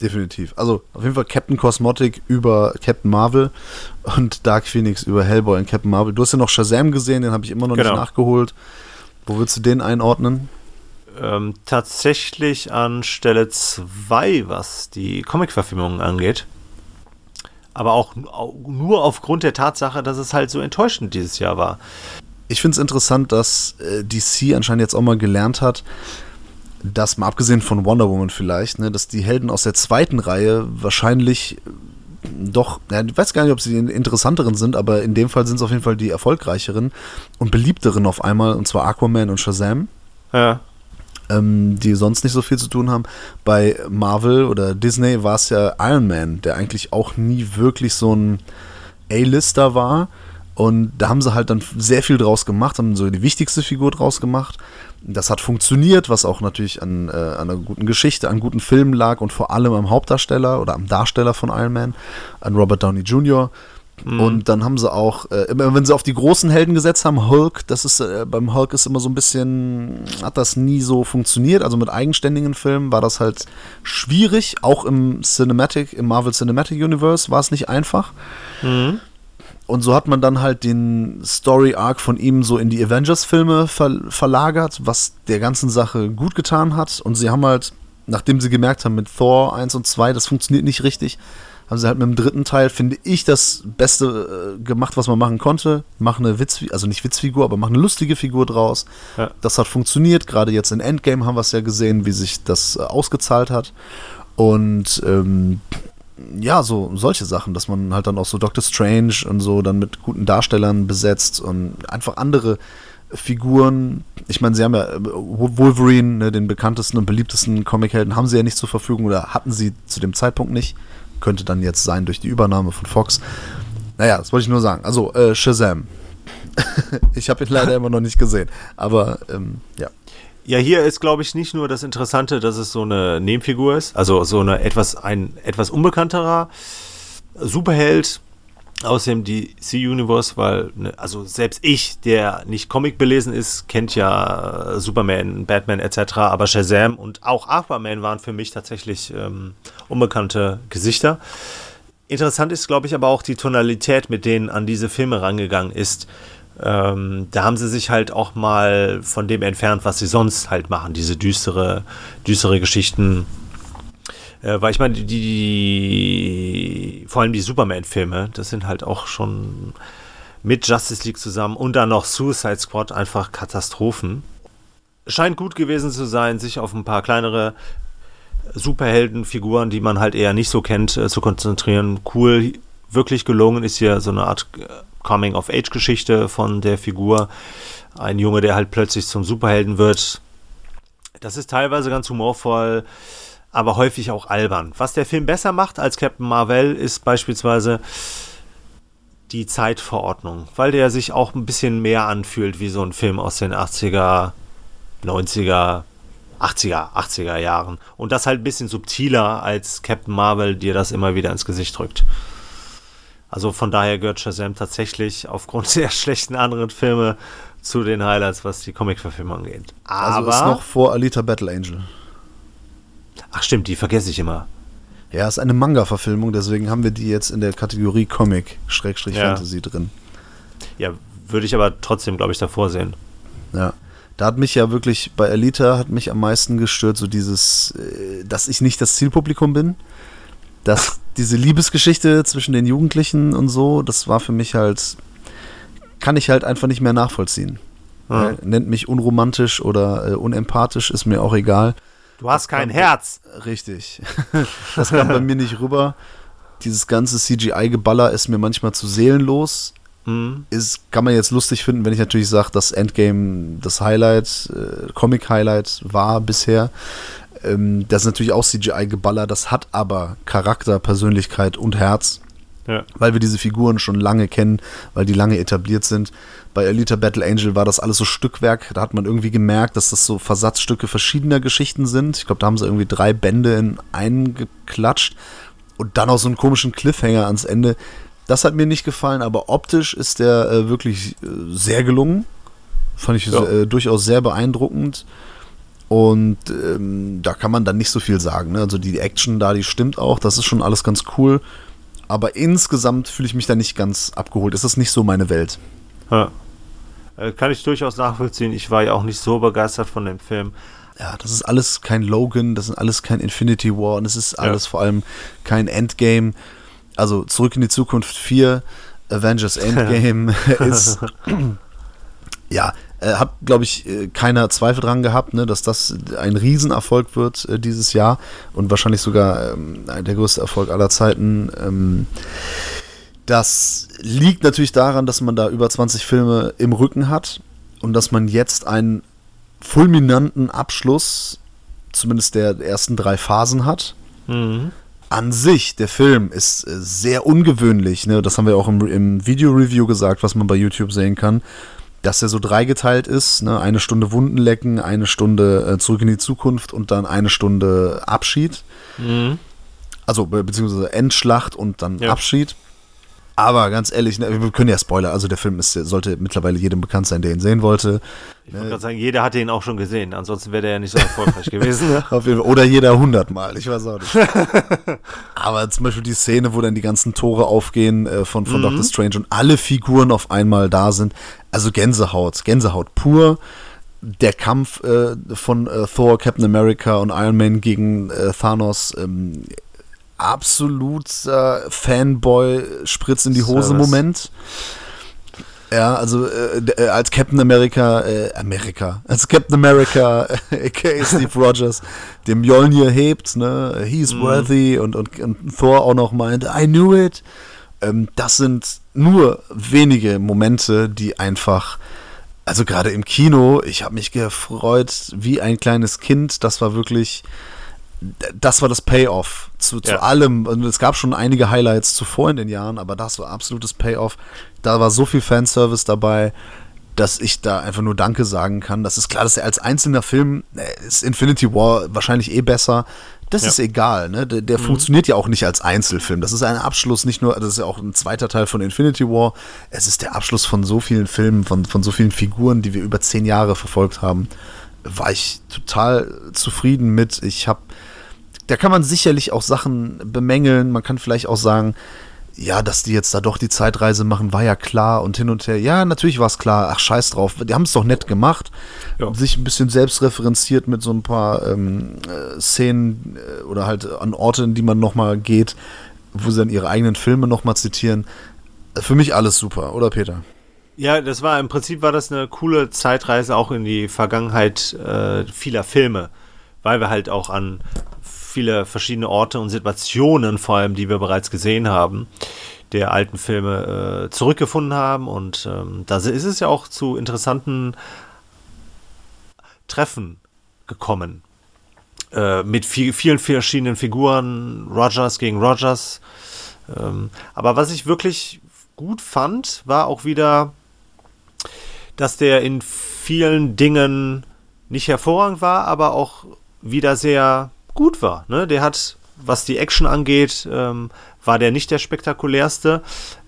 Definitiv. Also auf jeden Fall Captain Cosmotic über Captain Marvel und Dark Phoenix über Hellboy und Captain Marvel. Du hast ja noch Shazam gesehen, den habe ich immer noch genau. nicht nachgeholt. Wo würdest du den einordnen? Ähm, tatsächlich an Stelle 2, was die Comic-Verfilmungen angeht. Aber auch, nur aufgrund der Tatsache, dass es halt so enttäuschend dieses Jahr war. Ich finde es interessant, dass äh, DC anscheinend jetzt auch mal gelernt hat, dass mal abgesehen von Wonder Woman vielleicht, ne, dass die Helden aus der zweiten Reihe wahrscheinlich äh, doch, ja, ich weiß gar nicht, ob sie die interessanteren sind, aber in dem Fall sind es auf jeden Fall die erfolgreicheren und beliebteren auf einmal, und zwar Aquaman und Shazam. Ja ähm, die sonst nicht so viel zu tun haben. Bei Marvel oder Disney war es ja Iron Man, der eigentlich auch nie wirklich so ein A-Lister war. Und da haben sie halt dann sehr viel draus gemacht, haben so die wichtigste Figur draus gemacht. Das hat funktioniert, was auch natürlich an, äh, an einer guten Geschichte, an guten Filmen lag und vor allem am Hauptdarsteller oder am Darsteller von Iron Man, an Robert Downey Jr. Mhm. Und dann haben sie auch, äh, immer wenn sie auf die großen Helden gesetzt haben, Hulk, das ist, äh, beim Hulk ist immer so ein bisschen, hat das nie so funktioniert. Also mit eigenständigen Filmen war das halt schwierig. Auch im Cinematic, im Marvel Cinematic Universe war es nicht einfach. Mhm. Und so hat man dann halt den Story Arc von ihm so in die Avengers-Filme ver verlagert, was der ganzen Sache gut getan hat. Und sie haben halt, nachdem sie gemerkt haben mit Thor 1 und 2, das funktioniert nicht richtig, haben sie halt mit dem dritten Teil, finde ich, das Beste äh, gemacht, was man machen konnte. Mach eine Witzfigur, also nicht Witzfigur, aber mach eine lustige Figur draus. Ja. Das hat funktioniert. Gerade jetzt in Endgame haben wir es ja gesehen, wie sich das äh, ausgezahlt hat. Und ähm, ja, so solche Sachen, dass man halt dann auch so Doctor Strange und so dann mit guten Darstellern besetzt und einfach andere Figuren. Ich meine, sie haben ja äh, Wolverine, ne, den bekanntesten und beliebtesten Comichelden, haben sie ja nicht zur Verfügung oder hatten sie zu dem Zeitpunkt nicht könnte dann jetzt sein durch die Übernahme von Fox. Naja, das wollte ich nur sagen. Also, äh, Shazam. ich habe ihn leider immer noch nicht gesehen. Aber ähm, ja. Ja, hier ist, glaube ich, nicht nur das Interessante, dass es so eine Nebenfigur ist, also so eine etwas, ein etwas unbekannterer Superheld aus dem DC Universe, weil, ne, also selbst ich, der nicht Comic belesen ist, kennt ja Superman, Batman etc., aber Shazam und auch Aquaman waren für mich tatsächlich ähm, unbekannte Gesichter. Interessant ist, glaube ich, aber auch die Tonalität, mit denen an diese Filme rangegangen ist. Ähm, da haben sie sich halt auch mal von dem entfernt, was sie sonst halt machen, diese düstere, düstere Geschichten Äh, weil ich meine, die, die, vor allem die Superman-Filme, das sind halt auch schon mit Justice League zusammen und dann noch Suicide Squad einfach Katastrophen. Scheint gut gewesen zu sein, sich auf ein paar kleinere Superheldenfiguren, die man halt eher nicht so kennt, äh, zu konzentrieren. Cool, wirklich gelungen ist hier so eine Art äh, Coming-of-Age-Geschichte von der Figur. Ein Junge, der halt plötzlich zum Superhelden wird. Das ist teilweise ganz humorvoll aber häufig auch albern. Was der Film besser macht als Captain Marvel ist beispielsweise die Zeitverordnung, weil der sich auch ein bisschen mehr anfühlt wie so ein Film aus den 80er, 90er, 80er, 80er Jahren. Und das halt ein bisschen subtiler als Captain Marvel dir das immer wieder ins Gesicht drückt. Also von daher gehört Shazam tatsächlich aufgrund der schlechten anderen Filme zu den Highlights, was die Comic-Verfilmung angeht. Aber also ist noch vor Alita Battle Angel. Ach stimmt, die vergesse ich immer. Ja, ist eine Manga-Verfilmung, deswegen haben wir die jetzt in der Kategorie Comic-Fantasy ja. drin. Ja, würde ich aber trotzdem, glaube ich, davor sehen. Ja. Da hat mich ja wirklich, bei Elita hat mich am meisten gestört, so dieses, äh, dass ich nicht das Zielpublikum bin. Dass diese Liebesgeschichte zwischen den Jugendlichen und so, das war für mich halt, kann ich halt einfach nicht mehr nachvollziehen. Ja. Nennt mich unromantisch oder äh, unempathisch, ist mir auch egal. Du hast kein Herz. Richtig. Das kam bei mir nicht rüber. Dieses ganze CGI-Geballer ist mir manchmal zu seelenlos. Mhm. Ist, kann man jetzt lustig finden, wenn ich natürlich sage, dass Endgame das Highlight, äh, Comic-Highlight war bisher. Ähm, das ist natürlich auch CGI-Geballer, das hat aber Charakter, Persönlichkeit und Herz. Ja. Weil wir diese Figuren schon lange kennen, weil die lange etabliert sind. Bei Elita Battle Angel war das alles so Stückwerk. Da hat man irgendwie gemerkt, dass das so Versatzstücke verschiedener Geschichten sind. Ich glaube, da haben sie irgendwie drei Bände in einen geklatscht. Und dann auch so einen komischen Cliffhanger ans Ende. Das hat mir nicht gefallen, aber optisch ist der äh, wirklich äh, sehr gelungen. Fand ich ja. äh, durchaus sehr beeindruckend. Und ähm, da kann man dann nicht so viel sagen. Ne? Also die Action da, die stimmt auch. Das ist schon alles ganz cool. Aber insgesamt fühle ich mich da nicht ganz abgeholt. Es ist nicht so meine Welt. Ja. Äh, kann ich durchaus nachvollziehen. Ich war ja auch nicht so begeistert von dem Film. Ja, das ist alles kein Logan, das ist alles kein Infinity War und es ist alles ja. vor allem kein Endgame. Also zurück in die Zukunft 4, Avengers Endgame ist. ja, äh, hat, glaube ich, äh, keiner Zweifel dran gehabt, ne, dass das ein Riesenerfolg wird äh, dieses Jahr und wahrscheinlich sogar ähm, der größte Erfolg aller Zeiten. Ähm, das liegt natürlich daran, dass man da über 20 Filme im Rücken hat und dass man jetzt einen fulminanten Abschluss, zumindest der ersten drei Phasen hat. Mhm. An sich, der Film ist äh, sehr ungewöhnlich. Ne? Das haben wir auch im, im Video-Review gesagt, was man bei YouTube sehen kann dass er so dreigeteilt ist. Ne? Eine Stunde Wunden lecken, eine Stunde äh, zurück in die Zukunft und dann eine Stunde Abschied. Mhm. Also be beziehungsweise Endschlacht und dann ja. Abschied. Aber ganz ehrlich, ne, wir können ja Spoiler, also der Film ist, sollte mittlerweile jedem bekannt sein, der ihn sehen wollte. Ich wollte gerade sagen, jeder hatte ihn auch schon gesehen, ansonsten wäre der ja nicht so erfolgreich gewesen. Ne? Oder jeder hundertmal, ich weiß auch nicht. Aber zum Beispiel die Szene, wo dann die ganzen Tore aufgehen äh, von, von mhm. Doctor Strange und alle Figuren auf einmal da sind. Also Gänsehaut, Gänsehaut pur. Der Kampf äh, von äh, Thor, Captain America und Iron Man gegen äh, Thanos ähm, absoluter Fanboy-Spritz in die Hose-Moment. Ja, also äh, äh, als Captain America, äh, America, als Captain America, aka Steve Rogers, dem Mjolnir hebt, ne, he's mhm. worthy und, und, und, Thor auch noch meint, I knew it. Ähm, das sind nur wenige Momente, die einfach, also gerade im Kino, ich habe mich gefreut wie ein kleines Kind. Das war wirklich, das war das Payoff zu, zu ja. allem. Und es gab schon einige Highlights zuvor in den Jahren, aber das war absolutes Payoff. Da war so viel Fanservice dabei, dass ich da einfach nur Danke sagen kann. Das ist klar, dass er als einzelner Film äh, ist Infinity War wahrscheinlich eh besser. Das ja. ist egal, ne? Der, der mhm. funktioniert ja auch nicht als Einzelfilm. Das ist ein Abschluss, nicht nur, das ist ja auch ein zweiter Teil von Infinity War. Es ist der Abschluss von so vielen Filmen, von, von so vielen Figuren, die wir über zehn Jahre verfolgt haben. War ich total zufrieden mit. Ich habe da kann man sicherlich auch Sachen bemängeln. Man kann vielleicht auch sagen, ja, dass die jetzt da doch die Zeitreise machen, war ja klar und hin und her. Ja, natürlich war es klar. Ach, scheiß drauf. Die haben es doch nett gemacht. Ja. Sich ein bisschen selbst referenziert mit so ein paar ähm, äh, Szenen äh, oder halt an Orte, in die man nochmal geht, wo sie dann ihre eigenen Filme nochmal zitieren. Für mich alles super, oder Peter? Ja, das war im Prinzip war das eine coole Zeitreise auch in die Vergangenheit äh, vieler Filme, weil wir halt auch an viele verschiedene Orte und Situationen, vor allem, die wir bereits gesehen haben, der alten Filme äh, zurückgefunden haben. Und ähm, da ist es ja auch zu interessanten Treffen gekommen. Äh, mit viel, vielen verschiedenen Figuren, Rogers gegen Rogers. Ähm, aber was ich wirklich gut fand, war auch wieder, dass der in vielen Dingen nicht hervorragend war, aber auch wieder sehr gut war. Ne? Der hat, was die Action angeht, ähm, war der nicht der spektakulärste.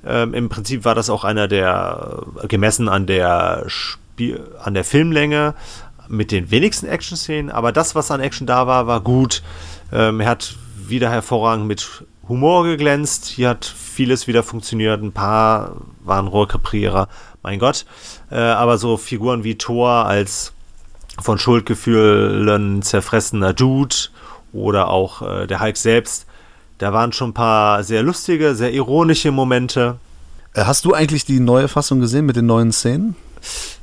Ähm, Im Prinzip war das auch einer der, äh, gemessen an der, Spiel, an der Filmlänge, mit den wenigsten Action-Szenen, aber das, was an Action da war, war gut. Ähm, er hat wieder hervorragend mit Humor geglänzt. Hier hat vieles wieder funktioniert. Ein paar waren Rohrkrepierer, mein Gott. Äh, aber so Figuren wie Thor als von Schuldgefühlen zerfressener Dude oder auch äh, der Hulk selbst. Da waren schon ein paar sehr lustige, sehr ironische Momente. Äh, hast du eigentlich die neue Fassung gesehen mit den neuen Szenen?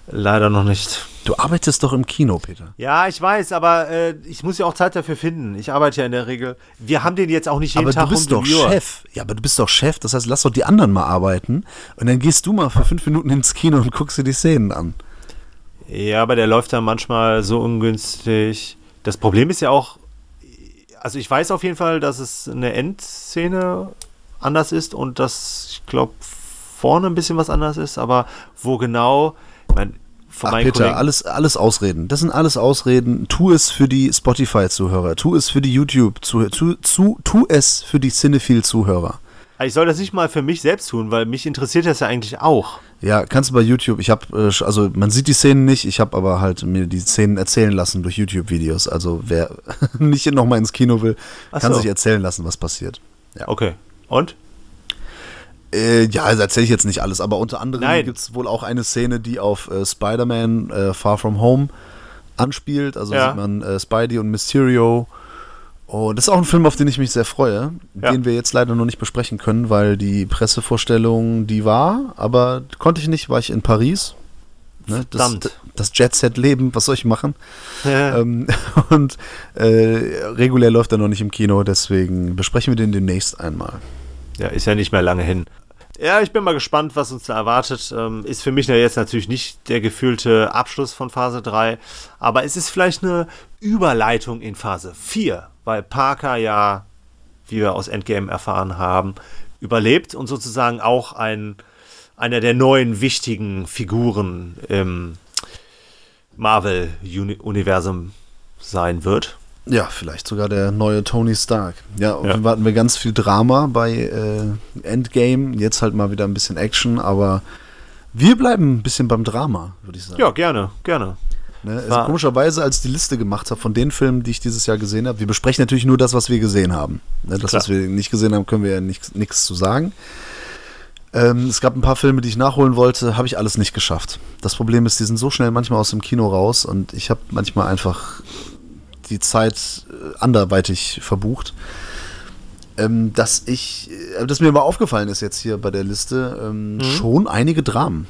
Leider noch nicht. Du arbeitest doch im Kino, Peter. Ja, ich weiß, aber äh, ich muss ja auch Zeit dafür finden. Ich arbeite ja in der Regel. Wir haben den jetzt auch nicht jeden aber Tag du bist um doch. Chef. Ja, aber du bist doch Chef. Das heißt, lass doch die anderen mal arbeiten. Und dann gehst du mal für fünf Minuten ins Kino und guckst dir die Szenen an. Ja, aber der läuft dann manchmal so ungünstig. Das Problem ist ja auch, also ich weiß auf jeden Fall, dass es eine Endszene anders ist und dass, ich glaube, vorne ein bisschen was anders ist, aber wo genau, ich meine, von Ach, meinen Peter, Kollegen, alles, alles Ausreden. Das sind alles Ausreden. Tu es für die Spotify-Zuhörer. Tu es für die YouTube-Zuhörer. Tu, tu, tu es für die Cinephile-Zuhörer. ich soll das nicht mal für mich selbst tun, weil mich interessiert das ja eigentlich auch. Ja, kannst du bei YouTube. Ich habe, äh, also man sieht die Szenen nicht. Ich habe aber halt mir die Szenen erzählen lassen durch YouTube-Videos. Also wer nicht nochmal ins Kino will, Ach kann so. sich erzählen lassen, was passiert. Okay. Und? Äh, ja, also erzähle ich jetzt nicht alles, aber unter anderem gibt es wohl auch eine Szene, die auf äh, Spider-Man äh, Far From Home anspielt. Also Ja. sieht man äh, Spidey und Mysterio. Und das ist auch ein Film, auf den ich mich sehr freue, Ja. den wir jetzt leider noch nicht besprechen können, weil die Pressevorstellung, die war, aber konnte ich nicht, war ich in Paris. Ne, das, Verdammt. das Jet-Set-Leben, was soll ich machen? ähm, und äh, regulär läuft er noch nicht im Kino, deswegen besprechen wir den demnächst einmal. Ja, ist ja nicht mehr lange hin. Ja, ich bin mal gespannt, was uns da erwartet. Ähm, ist für mich ja jetzt natürlich nicht der gefühlte Abschluss von Phase 3, aber es ist vielleicht eine Überleitung in Phase 4, weil Parker ja, wie wir aus Endgame erfahren haben, überlebt und sozusagen auch ein, einer der neuen wichtigen Figuren im Marvel-Universum sein wird. Ja, vielleicht sogar der neue Tony Stark. Ja, und Ja. wir hatten wir ganz viel Drama bei äh, Endgame. Jetzt halt mal wieder ein bisschen Action, aber wir bleiben ein bisschen beim Drama, würde ich sagen. Ja, gerne, gerne. Ne? Also komischerweise, als ich die Liste gemacht habe von den Filmen, die ich dieses Jahr gesehen habe, wir besprechen natürlich nur das, was wir gesehen haben. Ne? Das, Klar. was wir nicht gesehen haben, können wir ja nichts zu sagen. Ähm, es gab ein paar Filme, die ich nachholen wollte, habe ich alles nicht geschafft. Das Problem ist, die sind so schnell manchmal aus dem Kino raus und ich habe manchmal einfach die Zeit äh, anderweitig verbucht. Ähm, dass ich, äh, dass mir aber aufgefallen ist jetzt hier bei der Liste, ähm, schon einige Dramen.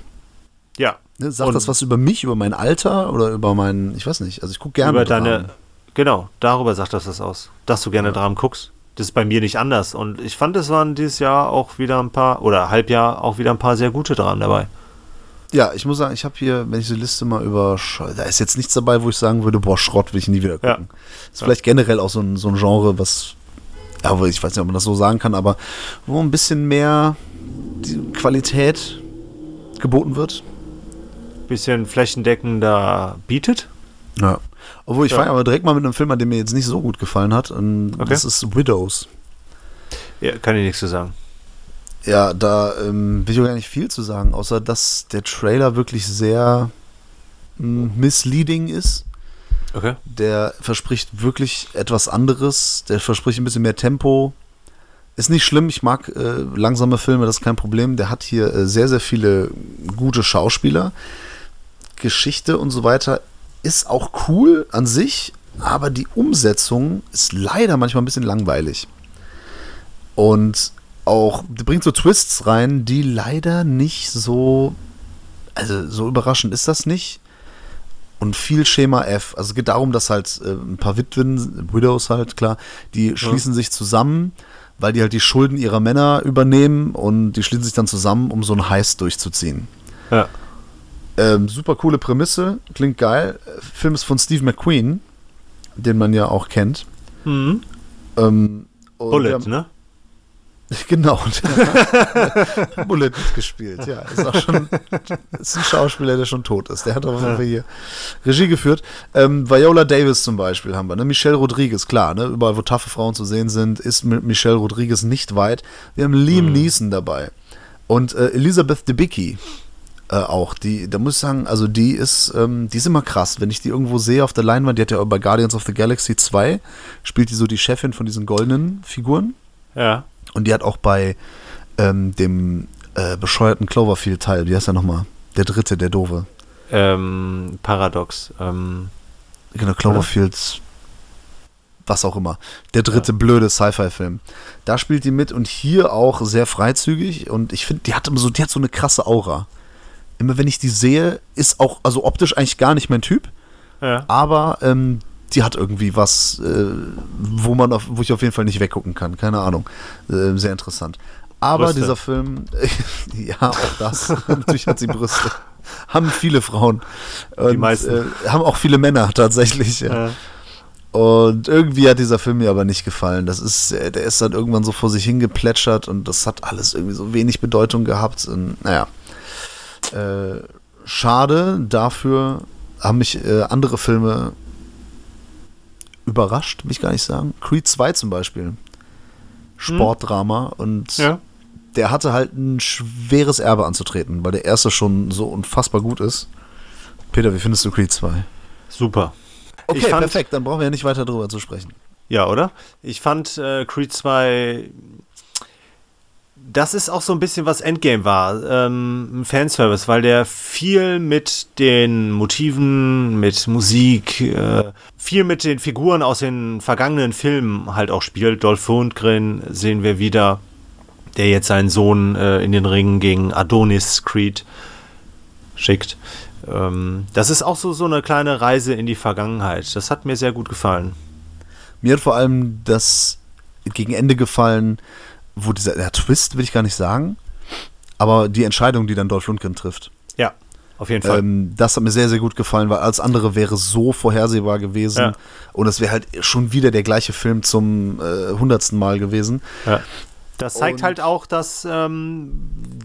Ja. Ne, sagt Und- das was über mich, über mein Alter oder über mein, ich weiß nicht. Also ich gucke gerne über Dramen. deine. Genau, darüber sagt das was aus. Dass du gerne Dramen guckst. Das ist bei mir nicht anders. Und ich fand, es waren dieses Jahr auch wieder ein paar, oder Halbjahr auch wieder ein paar sehr gute Dramen dabei. Ja, ich muss sagen, ich habe hier, wenn ich die Liste mal über, da ist jetzt nichts dabei, wo ich sagen würde, boah, Schrott will ich nie wieder Ja. gucken. Ist vielleicht generell auch so ein, so ein Genre, was, ja, wo ich weiß nicht, ob man das so sagen kann, aber wo ein bisschen mehr die Qualität geboten wird. Bisschen flächendeckender bietet. Ja. Obwohl, ich Ja. fange aber direkt mal mit einem Film an, der mir jetzt nicht so gut gefallen hat. Und Okay. Das ist Widows. Ja, kann ich nichts zu sagen. Ja, da ähm, will ich auch gar nicht viel zu sagen, außer dass der Trailer wirklich sehr mh, misleading ist. Okay. Der verspricht wirklich etwas anderes. Der verspricht ein bisschen mehr Tempo. Ist nicht schlimm, ich mag äh, langsame Filme, das ist kein Problem. Der hat hier äh, sehr, sehr viele gute Schauspieler. Geschichte und so weiter ist auch cool an sich, aber die Umsetzung ist leider manchmal ein bisschen langweilig. Und auch, die bringt so Twists rein, die leider nicht so, also so überraschend ist das nicht. Und viel Schema F. Also es geht darum, dass halt äh, ein paar Witwen, Widows halt, klar, die schließen sich zusammen, weil die halt die Schulden ihrer Männer übernehmen und die schließen sich dann zusammen, um so ein Heist durchzuziehen. Ja. Ähm, super coole Prämisse, klingt geil. Film ist von Steve McQueen, den man ja auch kennt. Mhm. Ähm, Bullet, der- ne? Genau. der- Bullet mitgespielt, ja. Ist auch schon ist ein Schauspieler, der schon tot ist. Der hat auf jeden Fall hier Regie geführt. Ähm, Viola Davis zum Beispiel haben wir. Ne? Michelle Rodriguez, klar, ne? überall wo taffe Frauen zu sehen sind, ist mit Michelle Rodriguez nicht weit. Wir haben Liam Neeson dabei. Und äh, Elizabeth Debicki äh, auch. Die, da muss ich sagen, also die ist, ähm, die ist immer krass. Wenn ich die irgendwo sehe auf der Leinwand, die hat ja bei Guardians of the Galaxy 2, spielt die so die Chefin von diesen goldenen Figuren. Ja. Und die hat auch bei ähm, dem äh, bescheuerten Cloverfield-Teil, wie heißt der nochmal? Der dritte, der doofe. Ähm, Paradox. Ähm, Genau, Cloverfield, was auch immer. Der dritte blöde Sci-Fi-Film. Da spielt die mit und hier auch sehr freizügig. Und ich finde, die hat immer so, die hat so eine krasse Aura. Immer wenn ich die sehe, ist auch, also optisch eigentlich gar nicht mein Typ, ja. aber ähm, die hat irgendwie was, äh, wo man auf, wo ich auf jeden Fall nicht weggucken kann. Keine Ahnung. Äh, sehr interessant. Aber Brüste. dieser Film, ja, auch das. Natürlich hat sie Brüste. Haben viele Frauen. Und, meisten. Äh, haben auch viele Männer tatsächlich. Ja. Ja. Und irgendwie hat dieser Film mir aber nicht gefallen. Das ist, äh, der ist dann irgendwann so vor sich hingeplätschert und das hat alles irgendwie so wenig Bedeutung gehabt. Und naja. Äh, schade, dafür haben mich äh, andere Filme überrascht, will ich gar nicht sagen. Creed 2 zum Beispiel. Sportdrama und ja. der hatte halt ein schweres Erbe anzutreten, weil der erste schon so unfassbar gut ist. Peter, wie findest du Creed 2? Super. Okay, Ich fand- perfekt, dann brauchen wir ja nicht weiter drüber zu sprechen. Ja, oder? Ich fand äh, Creed 2. Das ist auch so ein bisschen was Endgame war, ähm, Fanservice, weil der viel mit den Motiven, mit Musik, äh, viel mit den Figuren aus den vergangenen Filmen halt auch spielt. Dolph Lundgren sehen wir wieder, der jetzt seinen Sohn äh, in den Ring gegen Adonis Creed schickt. Ähm, das ist auch so, so eine kleine Reise in die Vergangenheit. Das hat mir sehr gut gefallen. Mir hat vor allem das gegen Ende gefallen, wo dieser der Twist, will ich gar nicht sagen, aber die Entscheidung, die dann Dolph Lundgren trifft. Ja, auf jeden Fall. Ähm, das hat mir sehr, sehr gut gefallen, weil alles andere wäre so vorhersehbar gewesen Ja. und es wäre halt schon wieder der gleiche Film zum äh, hundertsten Mal gewesen. Ja. Das zeigt Und- halt auch, dass ähm,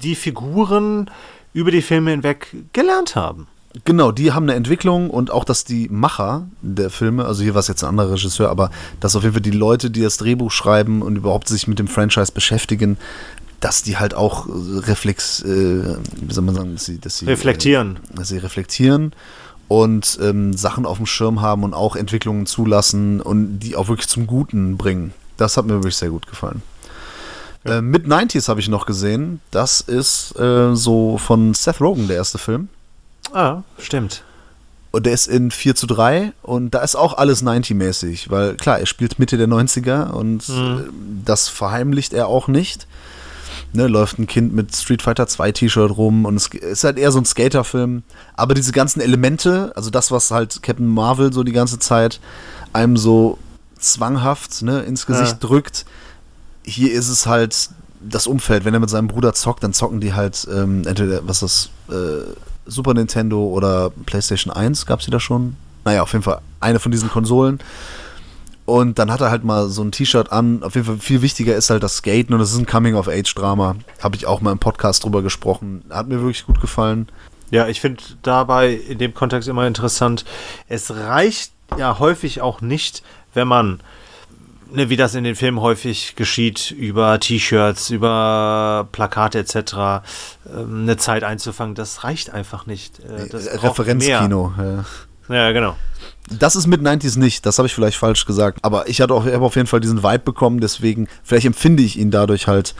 die Figuren über die Filme hinweg gelernt haben. Genau, die haben eine Entwicklung und auch, dass die Macher der Filme, also hier war es jetzt ein anderer Regisseur, aber dass auf jeden Fall die Leute, die das Drehbuch schreiben und überhaupt sich mit dem Franchise beschäftigen, dass die halt auch reflex, äh, wie soll man sagen, dass sie, dass sie Reflektieren. Äh, dass sie reflektieren und ähm, Sachen auf dem Schirm haben und auch Entwicklungen zulassen und die auch wirklich zum Guten bringen. Das hat mir wirklich sehr gut gefallen. Äh, Mid 90s habe ich noch gesehen. Das ist äh, so von Seth Rogen der erste Film. Ah, stimmt. Und der ist in 4 zu 3 und da ist auch alles 90-mäßig, weil klar, er spielt Mitte der 90er und äh, das verheimlicht er auch nicht. Ne, läuft ein Kind mit Street Fighter 2 T-Shirt rum und es ist halt eher so ein Skaterfilm. Aber diese ganzen Elemente, also das, was halt Captain Marvel so die ganze Zeit einem so zwanghaft ne, ins Gesicht Ja. drückt, hier ist es halt das Umfeld. Wenn er mit seinem Bruder zockt, dann zocken die halt ähm, entweder, was das, äh, Super Nintendo oder PlayStation 1, gab es die da schon? Naja, auf jeden Fall eine von diesen Konsolen. Und dann hat er halt mal so ein T-Shirt an. Auf jeden Fall viel wichtiger ist halt das Skaten und das ist ein Coming-of-Age-Drama. Habe ich auch mal im Podcast drüber gesprochen. Hat mir wirklich gut gefallen. Ja, ich finde dabei in dem Kontext immer interessant, es reicht ja häufig auch nicht, wenn man, ne, wie das in den Filmen häufig geschieht, über T-Shirts, über Plakate etc. ähm, eine Zeit einzufangen. Das reicht einfach nicht. Äh, das mehr. Referenzkino. Ja. Ja, genau. Das ist mit 90s nicht, das habe ich vielleicht falsch gesagt. Aber ich hatte auch, habe auf jeden Fall diesen Vibe bekommen, deswegen, vielleicht empfinde ich ihn dadurch halt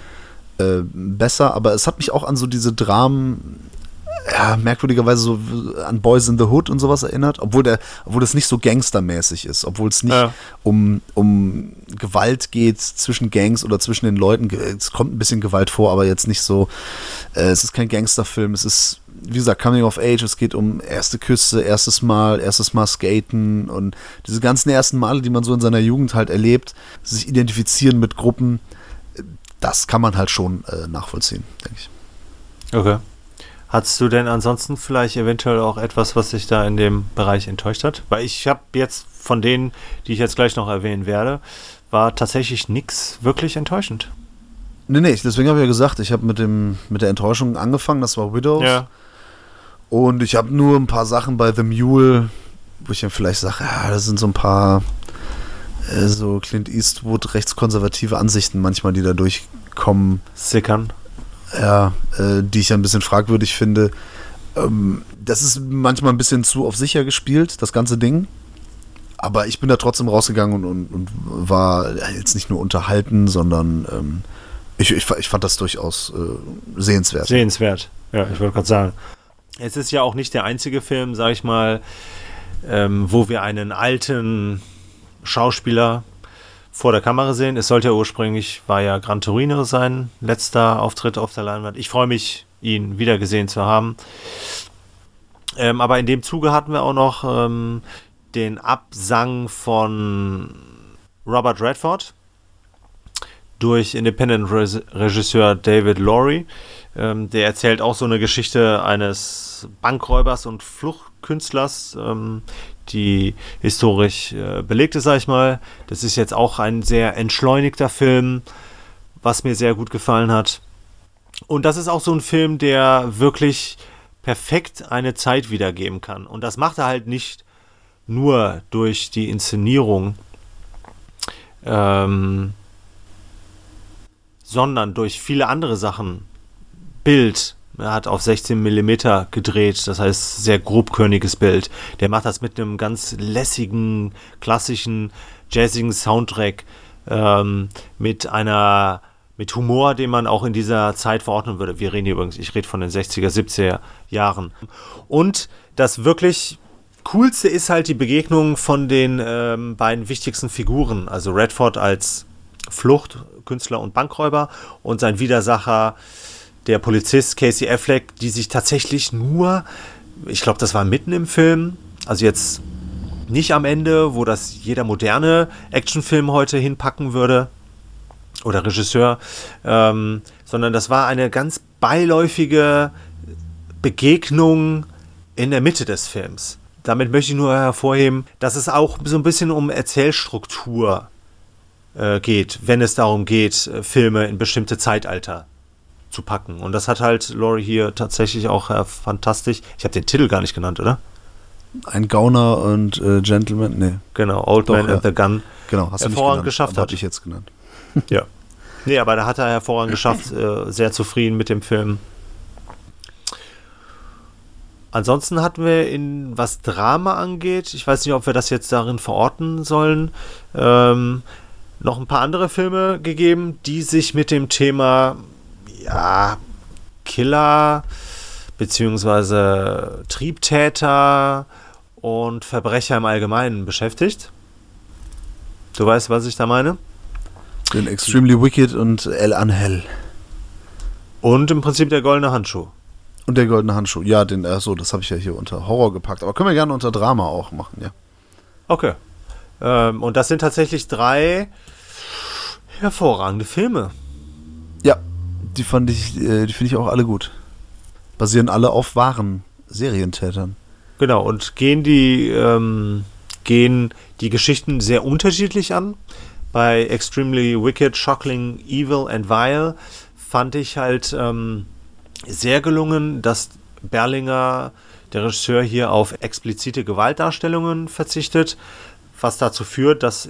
äh, besser, aber es hat mich auch an so diese Dramen, ja, merkwürdigerweise so an Boys in the Hood und sowas erinnert, obwohl der, obwohl das nicht so gangstermäßig ist, obwohl es nicht Ja. um, um Gewalt geht zwischen Gangs oder zwischen den Leuten. Es kommt ein bisschen Gewalt vor, aber jetzt nicht so. Äh, es ist kein Gangsterfilm, es ist, wie gesagt, Coming of Age, es geht um erste Küsse, erstes Mal, erstes Mal skaten und diese ganzen ersten Male, die man so in seiner Jugend halt erlebt, sich identifizieren mit Gruppen, äh, das kann man halt schon äh, nachvollziehen, denke ich. Okay. Hattest du denn ansonsten vielleicht eventuell auch etwas, was sich da in dem Bereich enttäuscht hat? Weil ich habe jetzt von denen, die ich jetzt gleich noch erwähnen werde, war tatsächlich nichts wirklich enttäuschend. Nee, nee, deswegen habe ich ja gesagt, ich habe mit, dem, mit der Enttäuschung angefangen, das war Widows. Und ich habe nur ein paar Sachen bei The Mule, wo ich dann vielleicht sage, ja, das sind so ein paar äh, so Clint Eastwood rechtskonservative Ansichten manchmal, die da durchkommen, Sickern. Ja, äh, die ich ein bisschen fragwürdig finde. Ähm, das ist manchmal ein bisschen zu auf sicher gespielt, das ganze Ding. Aber ich bin da trotzdem rausgegangen und, und, und war jetzt nicht nur unterhalten, sondern ähm, ich, ich, ich fand das durchaus äh, sehenswert. Sehenswert. Ja, ich wollte gerade sagen. Es ist ja auch nicht der einzige Film, sag ich mal, ähm, wo wir einen alten Schauspieler vor der Kamera sehen. Es sollte ja ursprünglich, war ja Gran Torino sein letzter Auftritt auf der Leinwand. Ich freue mich, ihn wieder gesehen zu haben. Ähm, aber in dem Zuge hatten wir auch noch ähm, den Absang von Robert Redford durch Independent-Regisseur David Laurie. Ähm, der erzählt auch so eine Geschichte eines Bankräubers und Fluchtkünstlers, ähm, die historisch äh, belegt ist, sag ich mal. Das ist jetzt auch ein sehr entschleunigter Film, was mir sehr gut gefallen hat. Und das ist auch so ein Film, der wirklich perfekt eine Zeit wiedergeben kann. Und das macht er halt nicht nur durch die Inszenierung, ähm, sondern durch viele andere Sachen. Bild, er hat auf 16 mm gedreht, das heißt sehr grobkörniges Bild. Der macht das mit einem ganz lässigen, klassischen, jazzigen Soundtrack, ähm, mit einer mit Humor, den man auch in dieser Zeit verordnen würde. Wir reden hier übrigens, ich rede von den 60er, 70er Jahren. Und das wirklich coolste ist halt die Begegnung von den ähm, beiden wichtigsten Figuren, also Redford als Fluchtkünstler und Bankräuber und sein Widersacher, der Polizist Casey Affleck, die sich tatsächlich nur, ich glaube, das war mitten im Film, also jetzt nicht am Ende, wo das jeder moderne Actionfilm heute hinpacken würde oder Regisseur, ähm, sondern das war eine ganz beiläufige Begegnung in der Mitte des Films. Damit möchte ich nur hervorheben, dass es auch so ein bisschen um Erzählstruktur äh, geht, wenn es darum geht, äh, Filme in bestimmte Zeitalter zu packen. Und das hat halt Laurie hier tatsächlich auch äh, fantastisch. Ich habe den Titel gar nicht genannt, oder? Ein Gauner und äh, Gentleman, nee, Genau, Old Doch, Man ja. and the Gun. genau, hast du nicht Hervorragend genannt, geschafft hat. ich jetzt genannt. Ja. Nee, aber da hat er hervorragend geschafft, äh, sehr zufrieden mit dem Film. Ansonsten hatten wir in was Drama angeht, ich weiß nicht, ob wir das jetzt darin verorten sollen, ähm, noch ein paar andere Filme gegeben, die sich mit dem Thema ja, Killer beziehungsweise Triebtäter und Verbrecher im Allgemeinen beschäftigt. Du weißt, was ich da meine? Den Extremely Wicked und El Angel. Und im Prinzip der goldene Handschuh. Und der goldene Handschuh. Ja, den, äh, so, das habe ich ja hier unter Horror gepackt. Aber können wir gerne unter Drama auch machen, ja. Okay. Ähm, und das sind tatsächlich drei hervorragende Filme. Die fand ich, äh, die finde ich auch alle gut. Basieren alle auf wahren Serientätern. Genau, und gehen die, ähm, gehen die Geschichten sehr unterschiedlich an. Bei Extremely Wicked, Shockling, Evil and Vile fand ich halt ähm, sehr gelungen, dass Berlinger, der Regisseur, hier auf explizite Gewaltdarstellungen verzichtet, was dazu führt, dass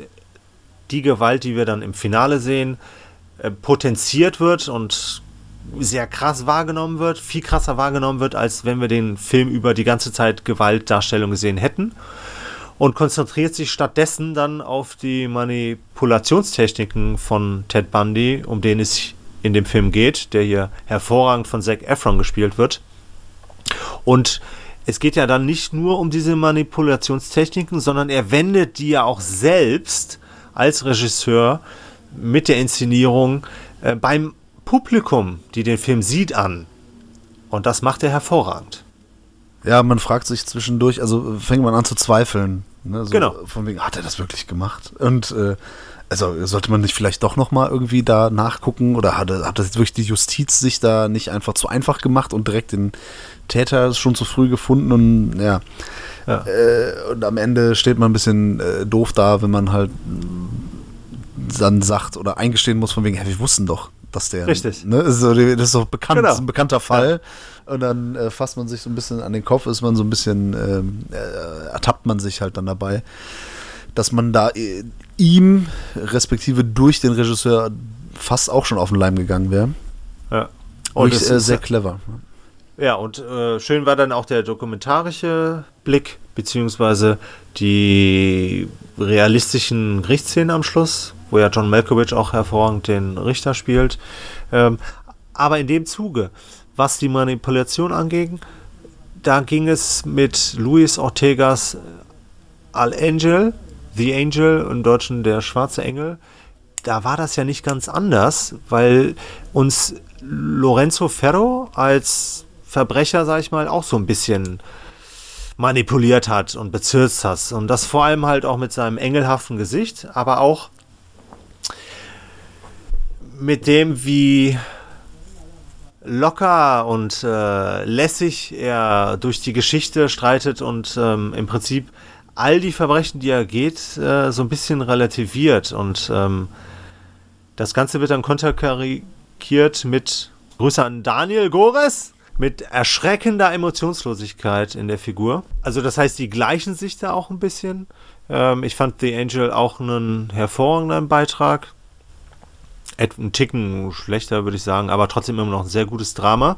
die Gewalt, die wir dann im Finale sehen, äh, potenziert wird und sehr krass wahrgenommen wird, viel krasser wahrgenommen wird, als wenn wir den Film über die ganze Zeit Gewaltdarstellung gesehen hätten. Und konzentriert sich stattdessen dann auf die Manipulationstechniken von Ted Bundy, um den es in dem Film geht, der hier hervorragend von Zac Efron gespielt wird. Und es geht ja dann nicht nur um diese Manipulationstechniken, sondern er wendet die ja auch selbst als Regisseur mit der Inszenierung äh, beim Publikum, die den Film sieht, an. Und das macht er hervorragend. Ja, man fragt sich zwischendurch, also fängt man an zu zweifeln. Ne? So Genau. Von wegen, hat er das wirklich gemacht? Und äh, also sollte man nicht vielleicht doch noch mal irgendwie da nachgucken oder hat, hat das jetzt wirklich die Justiz sich da nicht einfach zu einfach gemacht und direkt den Täter schon zu früh gefunden und ja. Ja. Äh, und am Ende steht man ein bisschen äh, doof da, wenn man halt dann sagt oder eingestehen muss von wegen, hey, wir wussten doch, dass der Richtig. Ne, das, ist so, das ist doch bekannt, Genau. das ist ein bekannter Fall. Und dann äh, fasst man sich so ein bisschen an den Kopf, ist man so ein bisschen, ähm, äh, ertappt man sich halt dann dabei, dass man da äh, ihm, respektive durch den Regisseur, fast auch schon auf den Leim gegangen wäre. Ja. Und ich, äh, ist- sehr clever. Ja, und äh, schön war dann auch der dokumentarische Blick, beziehungsweise die realistischen Gerichtsszenen am Schluss, wo ja John Malkovich auch hervorragend den Richter spielt. Ähm, aber in dem Zuge, was die Manipulation anging, da ging es mit Luis Ortegas Al Angel, The Angel, im Deutschen der schwarze Engel, da war das ja nicht ganz anders, weil uns Lorenzo Ferro als Verbrecher, sag ich mal, auch so ein bisschen manipuliert hat und bezirzt hat. Und das vor allem halt auch mit seinem engelhaften Gesicht, aber auch mit dem, wie locker und äh, lässig er durch die Geschichte streitet und ähm, im Prinzip all die Verbrechen, die er geht, äh, so ein bisschen relativiert. Und ähm, das Ganze wird dann konterkarikiert mit Grüße an Daniel Gores mit erschreckender Emotionslosigkeit in der Figur. Also das heißt, die gleichen sich da auch ein bisschen. Ähm, ich fand The Angel auch einen hervorragenden Beitrag. Ein Ticken schlechter, würde ich sagen, aber trotzdem immer noch ein sehr gutes Drama.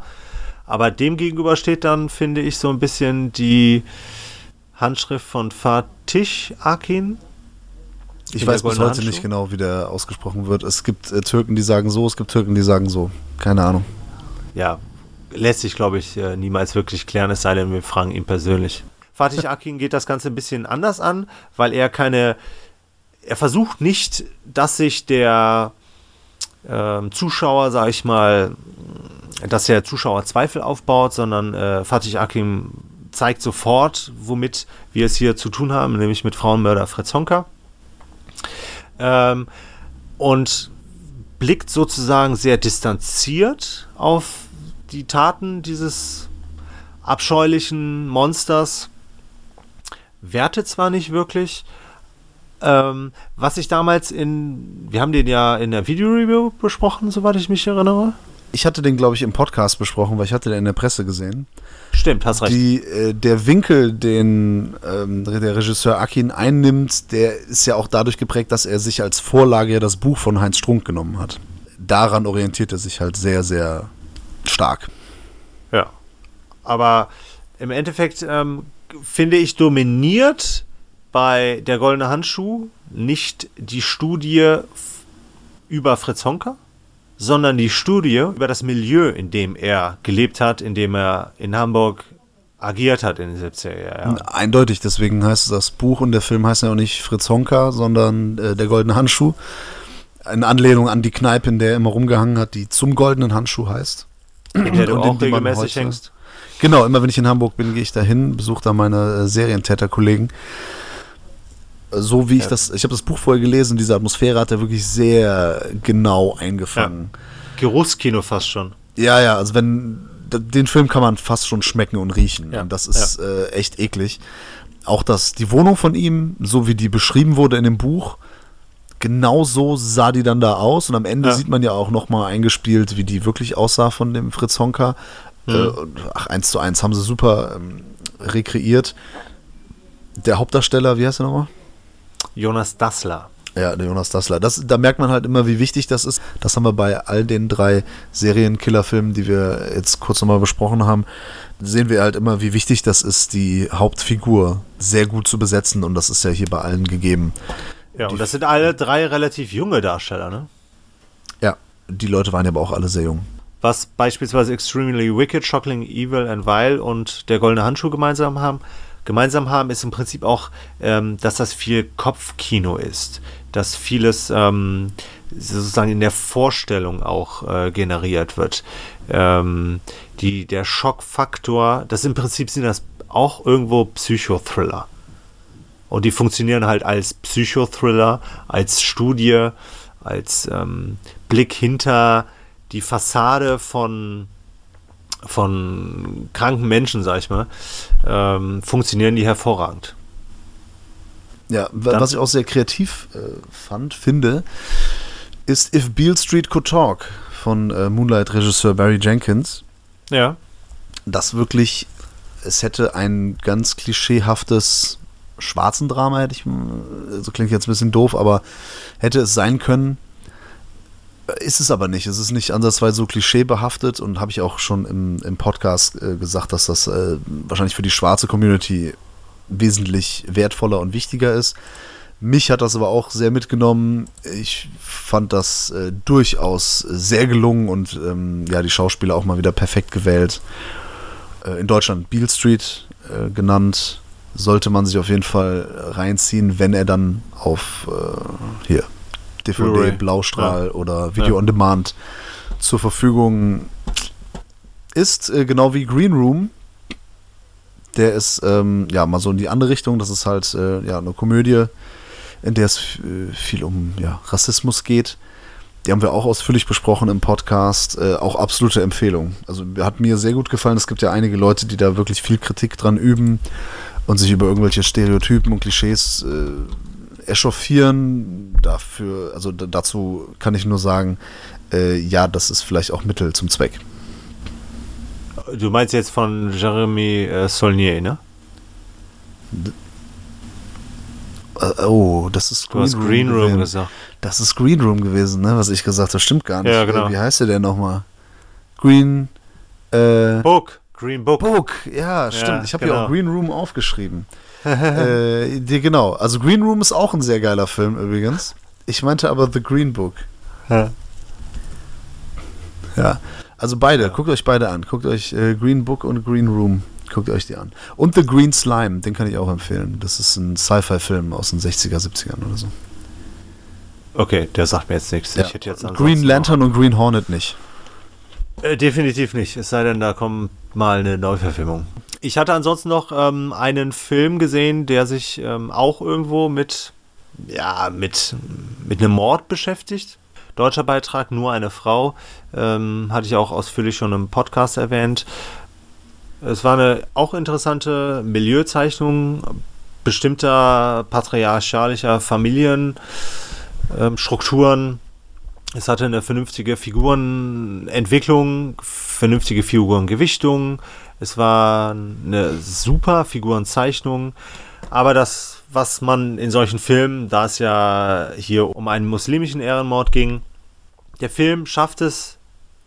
Aber dem gegenüber steht dann, finde ich, so ein bisschen die Handschrift von Fatih Akin. Ich weiß bis heute nicht Handschuh? genau, wie der ausgesprochen wird. Es gibt äh, Türken, die sagen so, es gibt Türken, die sagen so. Keine Ahnung. ja, lässt sich, glaube ich, äh, niemals wirklich klären, es sei denn, wir fragen ihn persönlich. Fatih Akin geht das Ganze ein bisschen anders an, weil er keine, er versucht nicht, dass sich der ähm, Zuschauer, sag ich mal, dass der Zuschauer Zweifel aufbaut, sondern äh, Fatih Akin zeigt sofort, womit wir es hier zu tun haben, nämlich mit Frauenmörder Fritz Honka. Ähm, und blickt sozusagen sehr distanziert auf die Taten dieses abscheulichen Monsters. Wertet zwar nicht wirklich. Ähm, was ich damals in, wir haben den ja in der Video-Review besprochen, soweit ich mich erinnere. Ich hatte den, glaube ich, im Podcast besprochen, weil ich hatte den in der Presse gesehen. Stimmt, hast recht. Die, äh, der Winkel, den ähm, der Regisseur Akin einnimmt, der ist ja auch dadurch geprägt, dass er sich als Vorlage ja das Buch von Heinz Strunk genommen hat. Daran orientiert er sich halt sehr, sehr stark. Ja. Aber im Endeffekt ähm, finde ich dominiert bei der Goldene Handschuh nicht die Studie über Fritz Honka, sondern die Studie über das Milieu, in dem er gelebt hat, in dem er in Hamburg agiert hat in den 70er Jahren. Eindeutig, deswegen heißt das Buch und der Film heißt ja auch nicht Fritz Honka, sondern äh, Der Goldene Handschuh. Eine Anlehnung an die Kneipe, in der er immer rumgehangen hat, die zum Goldenen Handschuh heißt. In der du Und in auch regelmäßig hängst. Genau, immer wenn ich in Hamburg bin, gehe ich dahin, besuche da meine äh, Serientäterkollegen. Äh, So wie ich Ja. das, ich habe das Buch vorher gelesen, diese Atmosphäre hat er wirklich sehr genau eingefangen. Geruchskino fast schon. Ja, ja, also wenn, den Film kann man fast schon schmecken und riechen. Ja, Und das ist äh, echt eklig. Auch das, die Wohnung von ihm, so wie die beschrieben wurde in dem Buch, genau so sah die dann da aus. Und am Ende Ja. sieht man ja auch nochmal eingespielt, wie die wirklich aussah von dem Fritz Honka. Mhm. Äh, ach, eins zu eins haben sie super ähm, rekreiert. Der Hauptdarsteller, wie heißt er nochmal? Jonas Dassler. Ja, der Jonas Dassler. Das, da merkt man halt immer, wie wichtig das ist. Das haben wir bei all den drei Serienkillerfilmen, die wir jetzt kurz nochmal besprochen haben, sehen wir halt immer, wie wichtig das ist, die Hauptfigur sehr gut zu besetzen. Und das ist ja hier bei allen gegeben. Ja, und das sind alle drei relativ junge Darsteller, ne? Ja, die Leute waren ja aber auch alle sehr jung. Was beispielsweise Extremely Wicked, Shocking Evil and Vile und der Goldene Handschuh gemeinsam haben, gemeinsam haben, ist im Prinzip auch, ähm, dass das viel Kopfkino ist. Dass vieles ähm, sozusagen in der Vorstellung auch äh, generiert wird. Ähm, die, der Schockfaktor, das im Prinzip sind das auch irgendwo Psychothriller. Und die funktionieren halt als Psychothriller, als Studie, als ähm, Blick hinter die Fassade von, von kranken Menschen, sag ich mal, ähm, funktionieren die hervorragend. Ja, Dann, was ich auch sehr kreativ äh, fand, finde, ist If Beale Street Could Talk von äh, Moonlight-Regisseur Barry Jenkins. Ja. Das wirklich, es hätte ein ganz klischeehaftes schwarzen Drama, hätte ich, so klingt jetzt ein bisschen doof, aber hätte es sein können. Ist es aber nicht. Es ist nicht ansatzweise so klischeebehaftet und habe ich auch schon im, im Podcast äh, gesagt, dass das äh, wahrscheinlich für die schwarze Community wesentlich wertvoller und wichtiger ist. Mich hat das aber auch sehr mitgenommen. Ich fand das äh, durchaus sehr gelungen und ähm, ja, die Schauspieler auch mal wieder perfekt gewählt. Äh, in Deutschland Beale Street äh, genannt. Sollte man sich auf jeden Fall reinziehen, wenn er dann auf äh, hier DVD, Blaustrahl ja. oder Video ja. on Demand zur Verfügung ist, äh, genau wie Green Room. Der ist ähm, ja mal so in die andere Richtung. Das ist halt äh, ja eine Komödie, in der es äh, viel um ja, Rassismus geht. Die haben wir auch ausführlich besprochen im Podcast. Äh, auch absolute Empfehlung. Also hat mir sehr gut gefallen. Es gibt ja einige Leute, die da wirklich viel Kritik dran üben und sich über irgendwelche Stereotypen und Klischees äh, echauffieren. Dafür, also dazu kann ich nur sagen, äh, ja, das ist vielleicht auch Mittel zum Zweck. Du meinst jetzt von Jeremy äh, Saulnier, ne? D äh, oh, das ist Green, Room, Green Room gesagt. Das ist Green Room gewesen, ne? Was ich gesagt habe, stimmt gar nicht. Ja, genau. Wie heißt der denn nochmal? Green äh, Book. Green Book. Book, ja, stimmt. Ja, ich habe genau. ja auch Green Room aufgeschrieben. äh, die, genau, also Green Room ist auch ein sehr geiler Film übrigens. Ich meinte aber The Green Book. Ja. Ja, also beide, ja. guckt euch beide an. Guckt euch äh, Green Book und Green Room, guckt euch die an. Und The Green Slime, den kann ich auch empfehlen. Das ist ein Sci-Fi-Film aus den 60er, 70ern oder so. Okay, der sagt mir jetzt nichts. Ja. Jetzt Green Lantern und Green Hornet nicht. Äh, definitiv nicht, es sei denn, da kommt mal eine Neuverfilmung. Ich hatte ansonsten noch ähm, einen Film gesehen, der sich ähm, auch irgendwo mit, ja, mit, mit einem Mord beschäftigt. Deutscher Beitrag, nur eine Frau. Ähm, hatte ich auch ausführlich schon im Podcast erwähnt. Es war eine auch interessante Milieuzeichnung bestimmter patriarchalischer Familienstrukturen. Es hatte eine vernünftige Figurenentwicklung, vernünftige Figurengewichtung, es war eine super Figurenzeichnung. Aber das, was man in solchen Filmen, da es ja hier um einen muslimischen Ehrenmord ging, der Film schafft es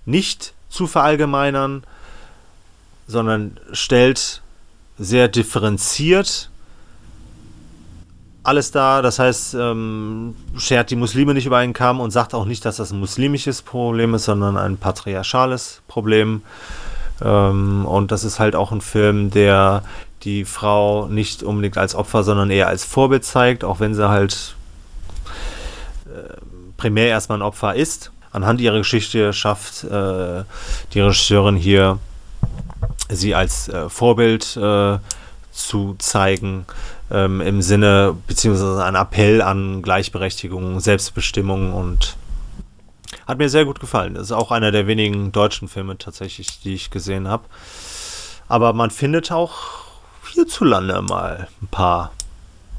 nicht zu verallgemeinern, sondern stellt sehr differenziert alles da. Das heißt, ähm, schert die Muslime nicht über einen Kamm und sagt auch nicht, dass das ein muslimisches Problem ist, sondern ein patriarchales Problem. Ähm, und das ist halt auch ein Film, der die Frau nicht unbedingt als Opfer, sondern eher als Vorbild zeigt, auch wenn sie halt äh, primär erstmal ein Opfer ist. Anhand ihrer Geschichte schafft äh, die Regisseurin hier, sie als äh, Vorbild äh, zu zeigen, ähm, im Sinne, beziehungsweise ein Appell an Gleichberechtigung, Selbstbestimmung und hat mir sehr gut gefallen. Das ist auch einer der wenigen deutschen Filme tatsächlich, die ich gesehen habe. Aber man findet auch hierzulande mal ein paar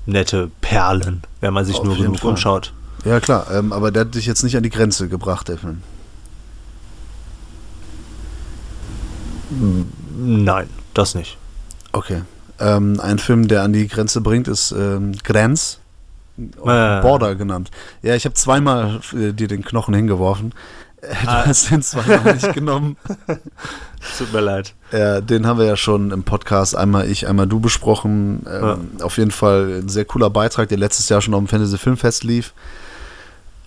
nette Perlen, wenn man sich Auf nur genug Fall. umschaut. Ja, klar, ähm, aber der hat dich jetzt nicht an die Grenze gebracht, der Film. Nein, das nicht. Okay. Ähm, ein Film, der an die Grenze bringt, ist ähm, Grenz Äh. Border genannt. Ja, ich habe zweimal äh, dir den Knochen hingeworfen. Äh, du ah. hast den zweimal nicht genommen. Tut mir leid. Ja, den haben wir ja schon im Podcast einmal ich, einmal du besprochen. Ähm, ja. Auf jeden Fall ein sehr cooler Beitrag, der letztes Jahr schon auf dem Fantasy Filmfest lief.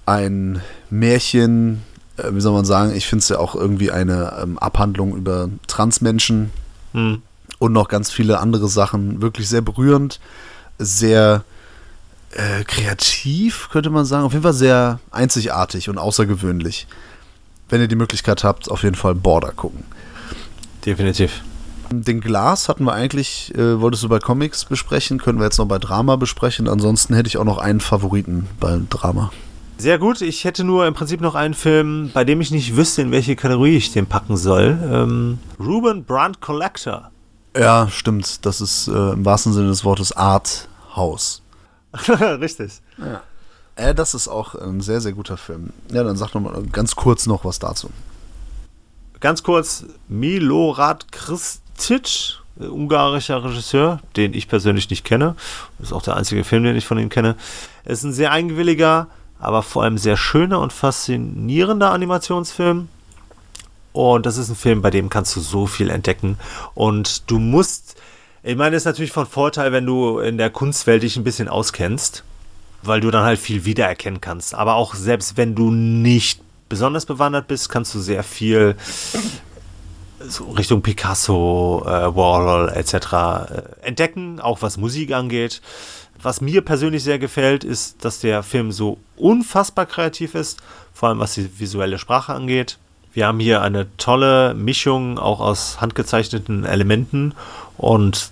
Ein Märchen, äh, wie soll man sagen, ich finde es ja auch irgendwie eine ähm, Abhandlung über Transmenschen hm. Und noch ganz viele andere Sachen. Wirklich sehr berührend, sehr äh, kreativ, könnte man sagen. Auf jeden Fall sehr einzigartig und außergewöhnlich. Wenn ihr die Möglichkeit habt, auf jeden Fall Border gucken. Definitiv. Den Glas hatten wir eigentlich, äh, wolltest du bei Comics besprechen, können wir jetzt noch bei Drama besprechen. Ansonsten hätte ich auch noch einen Favoriten bei Drama. Sehr gut. Ich hätte nur im Prinzip noch einen Film, bei dem ich nicht wüsste, in welche Kategorie ich den packen soll. Ähm, Ruben Brandt Collector. Ja, stimmt. Das ist äh, im wahrsten Sinne des Wortes Art House. Richtig. Ja. Äh, das ist auch ein sehr, sehr guter Film. Ja, dann sag noch mal ganz kurz noch was dazu. Ganz kurz, Milorad Kristic, äh, ungarischer Regisseur, den ich persönlich nicht kenne. Ist auch der einzige Film, den ich von ihm kenne. Ist ein sehr eigenwilliger, aber vor allem sehr schöner und faszinierender Animationsfilm. Und das ist ein Film, bei dem kannst du so viel entdecken. Und du musst ich meine, es ist natürlich von Vorteil, wenn du in der Kunstwelt dich ein bisschen auskennst, weil du dann halt viel wiedererkennen kannst. Aber auch selbst wenn du nicht besonders bewandert bist, kannst du sehr viel so Richtung Picasso, äh, Warhol etc. Äh, entdecken, auch was Musik angeht. Was mir persönlich sehr gefällt, ist, dass der Film so unfassbar kreativ ist, vor allem was die visuelle Sprache angeht. Wir haben hier eine tolle Mischung auch aus handgezeichneten Elementen und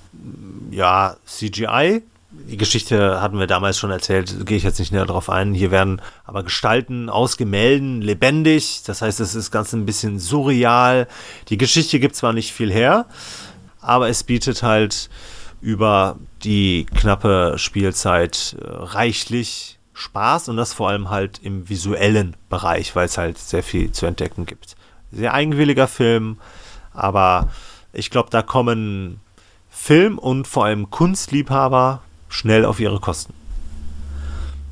ja, CGI. Die Geschichte hatten wir damals schon erzählt, gehe ich jetzt nicht näher drauf ein. Hier werden aber Gestalten aus Gemälden lebendig. Das heißt, es ist ganz ein bisschen surreal. Die Geschichte gibt zwar nicht viel her, aber es bietet halt über die knappe Spielzeit äh, reichlich Spaß und das vor allem halt im visuellen Bereich, weil es halt sehr viel zu entdecken gibt. Sehr eigenwilliger Film, aber ich glaube, da kommen Film- und vor allem Kunstliebhaber schnell auf ihre Kosten.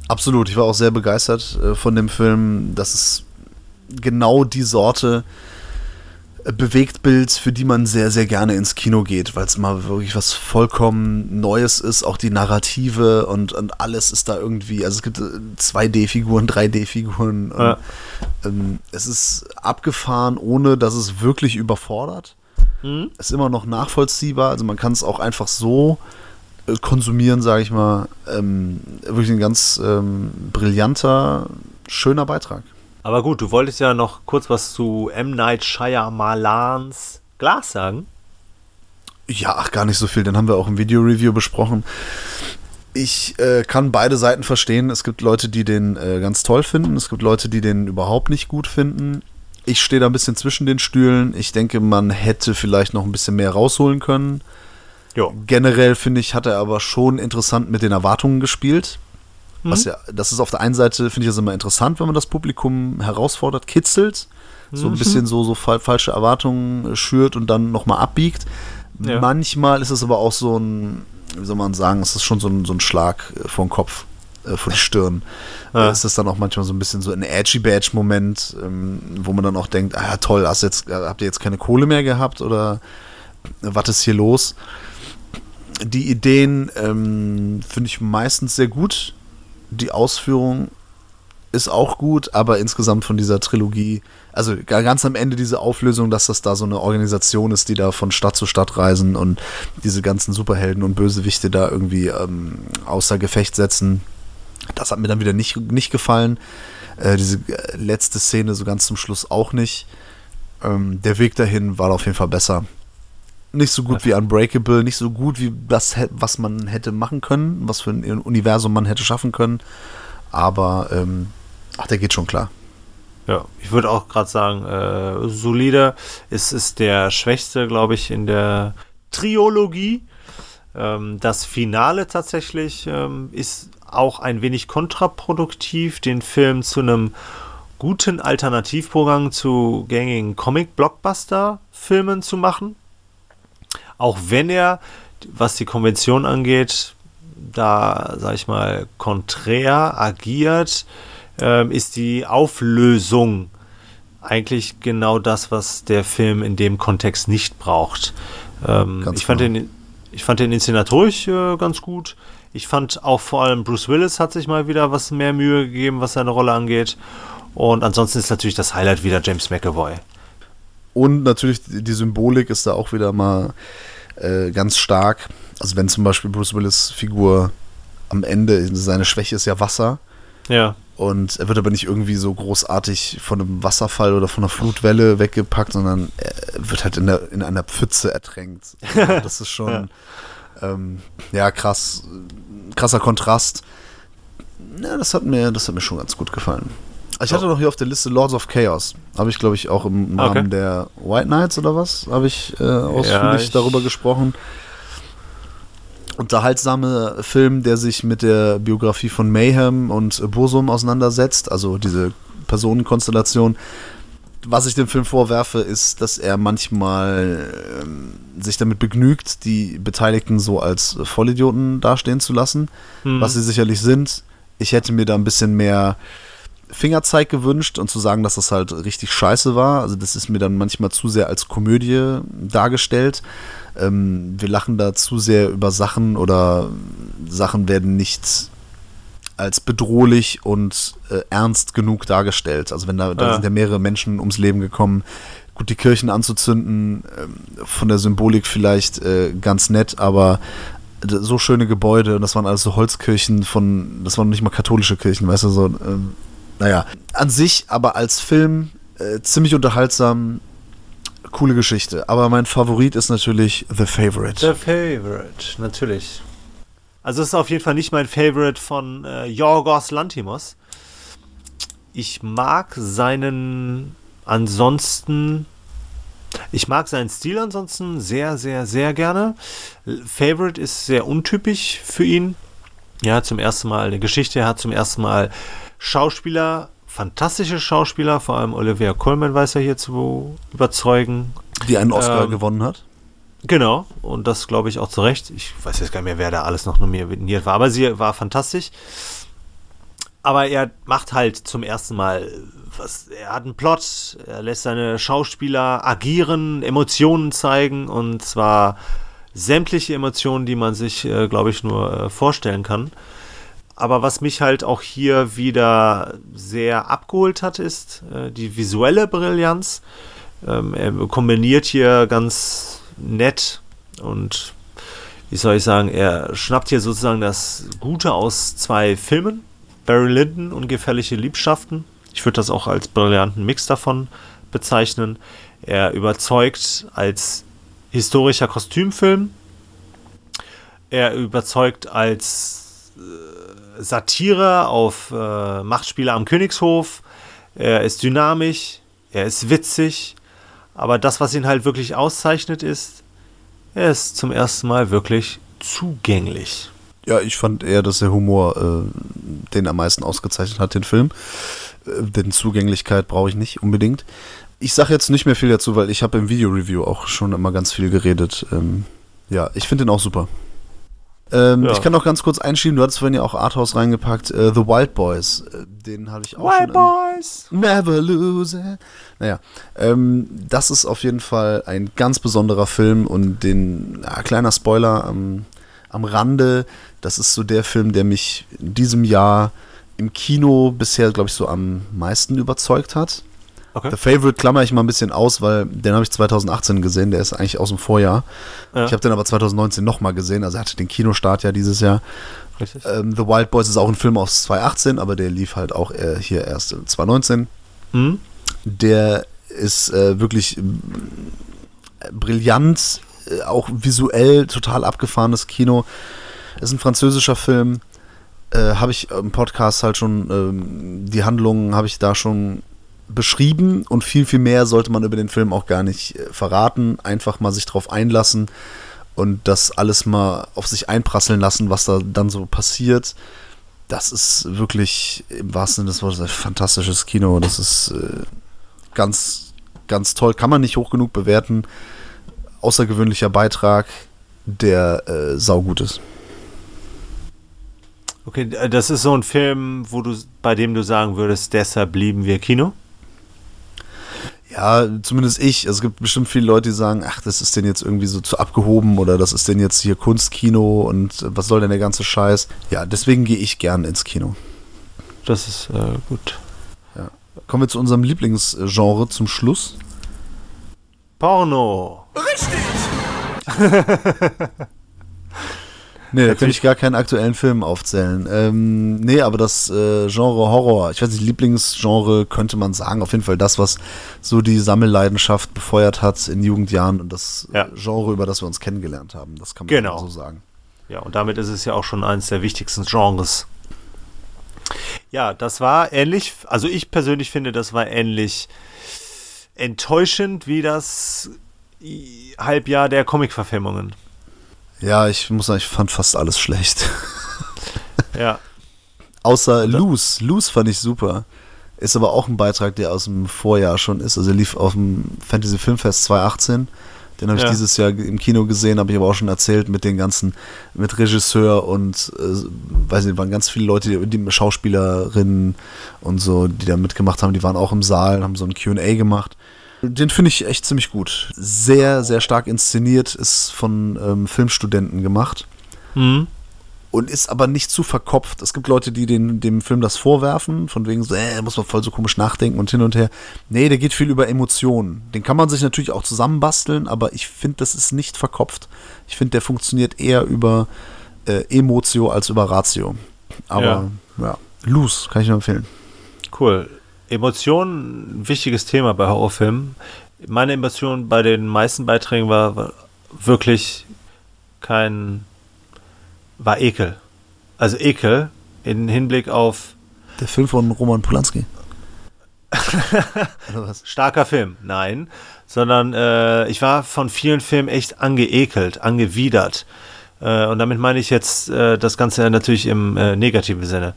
Absolut, ich war auch sehr begeistert äh, von dem Film. Das ist genau die Sorte äh, Bewegtbild, für die man sehr, sehr gerne ins Kino geht, weil es mal wirklich was vollkommen Neues ist, auch die Narrative und, und alles ist da irgendwie, also es gibt 2D-Figuren, äh, 3D-Figuren. Ja. Ähm, es ist abgefahren, ohne dass es wirklich überfordert. Mhm. Ist immer noch nachvollziehbar. Also man kann es auch einfach so äh, konsumieren, sage ich mal. Ähm, wirklich ein ganz ähm, brillanter, schöner Beitrag. Aber gut, du wolltest ja noch kurz was zu M. Night Shyamalans Glas sagen. Ja, ach, gar nicht so viel. Den haben wir auch im Video-Review besprochen. Ich äh, kann beide Seiten verstehen. Es gibt Leute, die den äh, ganz toll finden. Es gibt Leute, die den überhaupt nicht gut finden ich stehe da ein bisschen zwischen den Stühlen. Ich denke, man hätte vielleicht noch ein bisschen mehr rausholen können. Jo. Generell finde ich, hat er aber schon interessant mit den Erwartungen gespielt. Mhm. Was ja, das ist auf der einen Seite, finde ich das immer interessant, wenn man das Publikum herausfordert, kitzelt, mhm. so ein mhm. bisschen so, so fa falsche Erwartungen schürt und dann nochmal abbiegt. Ja. Manchmal ist es aber auch so ein, wie soll man sagen, es ist schon so ein, so ein Schlag vor den Kopf äh, vor die Stirn. Ja. Ist das dann auch manchmal so ein bisschen so ein edgy badge Moment, ähm, wo man dann auch denkt, ah toll, hast jetzt, äh, habt ihr jetzt keine Kohle mehr gehabt oder was ist hier los? Die Ideen ähm, finde ich meistens sehr gut. Die Ausführung ist auch gut, aber insgesamt von dieser Trilogie, also ganz am Ende diese Auflösung, dass das da so eine Organisation ist, die da von Stadt zu Stadt reisen und diese ganzen Superhelden und Bösewichte da irgendwie ähm, außer Gefecht setzen, das hat mir dann wieder nicht, nicht gefallen. Äh, diese äh, letzte Szene so ganz zum Schluss auch nicht. Ähm, der Weg dahin war auf jeden Fall besser. Nicht so gut wie Unbreakable, nicht so gut wie das, was man hätte machen können, was für ein Universum man hätte schaffen können. Aber, ähm, ach, der geht schon klar. Ja, ich würde auch gerade sagen, äh, solide. Es ist der schwächste, glaube ich, in der Triologie. Ähm, das Finale tatsächlich ähm, ist auch ein wenig kontraproduktiv, den Film zu einem guten Alternativprogramm zu gängigen Comic-Blockbuster-Filmen zu machen. Auch wenn er, was die Konvention angeht, da, sag ich mal, konträr agiert, ähm, ist die Auflösung eigentlich genau das, was der Film in dem Kontext nicht braucht. Ähm, ich, fand genau. den, ich fand den inszenatorisch äh, ganz gut. Ich fand auch vor allem Bruce Willis hat sich mal wieder was mehr Mühe gegeben, was seine Rolle angeht. Und ansonsten ist natürlich das Highlight wieder James McAvoy. Und natürlich die Symbolik ist da auch wieder mal äh, ganz stark. Also wenn zum Beispiel Bruce Willis Figur am Ende, seine Schwäche ist ja Wasser. Ja. Und er wird aber nicht irgendwie so großartig von einem Wasserfall oder von einer Flutwelle weggepackt, sondern er wird halt in, der, in einer Pfütze ertränkt. Also das ist schon ja. Ähm, ja krass, krasser Kontrast. Ja, das hat mir, das hat mir schon ganz gut gefallen. Ich hatte noch hier auf der Liste Lords of Chaos. Habe ich, glaube ich, auch im Rahmen okay. der White Knights oder was, habe ich äh, ausführlich ja, ich darüber gesprochen. Unterhaltsame Film, der sich mit der Biografie von Mayhem und Bursum auseinandersetzt, also diese Personenkonstellation. Was ich dem Film vorwerfe, ist, dass er manchmal ähm, sich damit begnügt, die Beteiligten so als Vollidioten dastehen zu lassen, mhm. was sie sicherlich sind. Ich hätte mir da ein bisschen mehr Fingerzeig gewünscht und zu sagen, dass das halt richtig scheiße war. Also das ist mir dann manchmal zu sehr als Komödie dargestellt. Ähm, wir lachen da zu sehr über Sachen oder Sachen werden nicht als bedrohlich und äh, ernst genug dargestellt. Also wenn da, da ja. sind ja mehrere Menschen ums Leben gekommen. Gut, die Kirchen anzuzünden, äh, von der Symbolik vielleicht äh, ganz nett, aber so schöne Gebäude und das waren alles so Holzkirchen von, das waren nicht mal katholische Kirchen, weißt du, so, ähm, naja, an sich aber als Film äh, ziemlich unterhaltsam, coole Geschichte. Aber mein Favorit ist natürlich The Favorite. The Favorite, natürlich. Also es ist auf jeden Fall nicht mein Favorite von äh, Yorgos Lantimos. Ich mag seinen ansonsten ich mag seinen Stil ansonsten sehr, sehr, sehr gerne. Favorite ist sehr untypisch für ihn. Ja, zum ersten Mal eine Geschichte. Er hat zum ersten Mal Schauspieler, fantastische Schauspieler, vor allem Olivia Colman weiß er hier zu überzeugen. Die einen Oscar ähm, gewonnen hat. Genau, und das glaube ich auch zu Recht. Ich weiß jetzt gar nicht mehr, wer da alles noch nominiert war, aber sie war fantastisch. Aber er macht halt zum ersten Mal was, er hat einen Plot, er lässt seine Schauspieler agieren, Emotionen zeigen und zwar sämtliche Emotionen, die man sich, äh, glaube ich, nur äh, vorstellen kann. Aber was mich halt auch hier wieder sehr abgeholt hat, ist äh, die visuelle Brillanz. Ähm, er kombiniert hier ganz nett und wie soll ich sagen, er schnappt hier sozusagen das Gute aus zwei Filmen, Barry Lyndon und Gefährliche Liebschaften. Ich würde das auch als brillanten Mix davon bezeichnen. Er überzeugt als historischer Kostümfilm. Er überzeugt als äh, Satire auf äh, Machtspiele am Königshof. Er ist dynamisch, er ist witzig, aber das, was ihn halt wirklich auszeichnet, ist, er ist zum ersten Mal wirklich zugänglich. Ja, ich fand eher, dass der Humor äh, den am meisten ausgezeichnet hat, den Film. Äh, denn Zugänglichkeit brauche ich nicht unbedingt. Ich sage jetzt nicht mehr viel dazu, weil ich habe im Video-Review auch schon immer ganz viel geredet. Ähm, ja, ich finde den auch super. Ähm, ja. Ich kann noch ganz kurz einschieben, du hattest vorhin ja auch Arthouse reingepackt, äh, The Wild Boys. Äh, den habe ich auch Wild Boys! Never lose it. Naja, ähm, das ist auf jeden Fall ein ganz besonderer Film und den, ja, kleiner Spoiler am, am Rande, das ist so der Film, der mich in diesem Jahr im Kino bisher, glaube ich, so am meisten überzeugt hat. Okay. The Favorite klammer ich mal ein bisschen aus, weil den habe ich 2018 gesehen, der ist eigentlich aus dem Vorjahr. Ja. Ich habe den aber 2019 nochmal gesehen, also er hatte den Kinostart ja dieses Jahr. Ähm, The Wild Boys ist auch ein Film aus 2018, aber der lief halt auch äh, hier erst 2019. Mhm. Der ist äh, wirklich äh, brillant, äh, auch visuell total abgefahrenes Kino. Ist ein französischer Film. Äh, habe ich im Podcast halt schon, ähm, die Handlungen habe ich da schon beschrieben und viel, viel mehr sollte man über den Film auch gar nicht äh, verraten. Einfach mal sich drauf einlassen und das alles mal auf sich einprasseln lassen, was da dann so passiert. Das ist wirklich im wahrsten Sinne des Wortes ein fantastisches Kino. Das ist äh, ganz, ganz toll. Kann man nicht hoch genug bewerten. Außergewöhnlicher Beitrag, der äh, saugut ist. Okay, äh, das ist so ein Film, wo du, bei dem du sagen würdest, deshalb lieben wir Kino? Ja, zumindest ich. Also es gibt bestimmt viele Leute, die sagen, ach, das ist denn jetzt irgendwie so zu abgehoben oder das ist denn jetzt hier Kunstkino und was soll denn der ganze Scheiß? Ja, deswegen gehe ich gern ins Kino. Das ist äh, gut. Ja. Kommen wir zu unserem Lieblingsgenre zum Schluss. Porno. Richtig! Nee, da könnte ich gar keinen aktuellen Film aufzählen. Ähm, nee, aber das äh, Genre Horror, ich weiß nicht, Lieblingsgenre könnte man sagen. Auf jeden Fall das, was so die Sammelleidenschaft befeuert hat in Jugendjahren und das ja. Genre, über das wir uns kennengelernt haben. Das kann man genau. so sagen. Ja, und damit ist es ja auch schon eines der wichtigsten Genres. Ja, das war ähnlich, also ich persönlich finde, das war ähnlich enttäuschend wie das Halbjahr der Comic-Verfilmungen. Ja, ich muss sagen, ich fand fast alles schlecht. Ja. Außer Loose. Loose fand ich super. Ist aber auch ein Beitrag, der aus dem Vorjahr schon ist. Also lief auf dem Fantasy Filmfest 2018. Den habe ich ja. dieses Jahr im Kino gesehen, habe ich aber auch schon erzählt mit den ganzen, mit Regisseur und äh, weiß nicht, waren ganz viele Leute, die, die Schauspielerinnen und so, die da mitgemacht haben, die waren auch im Saal, haben so ein QA gemacht. Den finde ich echt ziemlich gut. Sehr, sehr stark inszeniert, ist von ähm, Filmstudenten gemacht. Mhm. Und ist aber nicht zu verkopft. Es gibt Leute, die den, dem Film das vorwerfen, von wegen so, äh, muss man voll so komisch nachdenken und hin und her. Nee, der geht viel über Emotionen. Den kann man sich natürlich auch zusammenbasteln, aber ich finde, das ist nicht verkopft. Ich finde, der funktioniert eher über äh, Emotio als über Ratio. Aber ja, ja Loose kann ich nur empfehlen. Cool. Emotionen, ein wichtiges Thema bei Horrorfilmen. Meine Emotion bei den meisten Beiträgen war, war wirklich kein, war Ekel. Also Ekel in Hinblick auf. Der Film von Roman Polanski. Starker Film, nein. Sondern äh, ich war von vielen Filmen echt angeekelt, angewidert. Äh, und damit meine ich jetzt äh, das Ganze natürlich im äh, negativen Sinne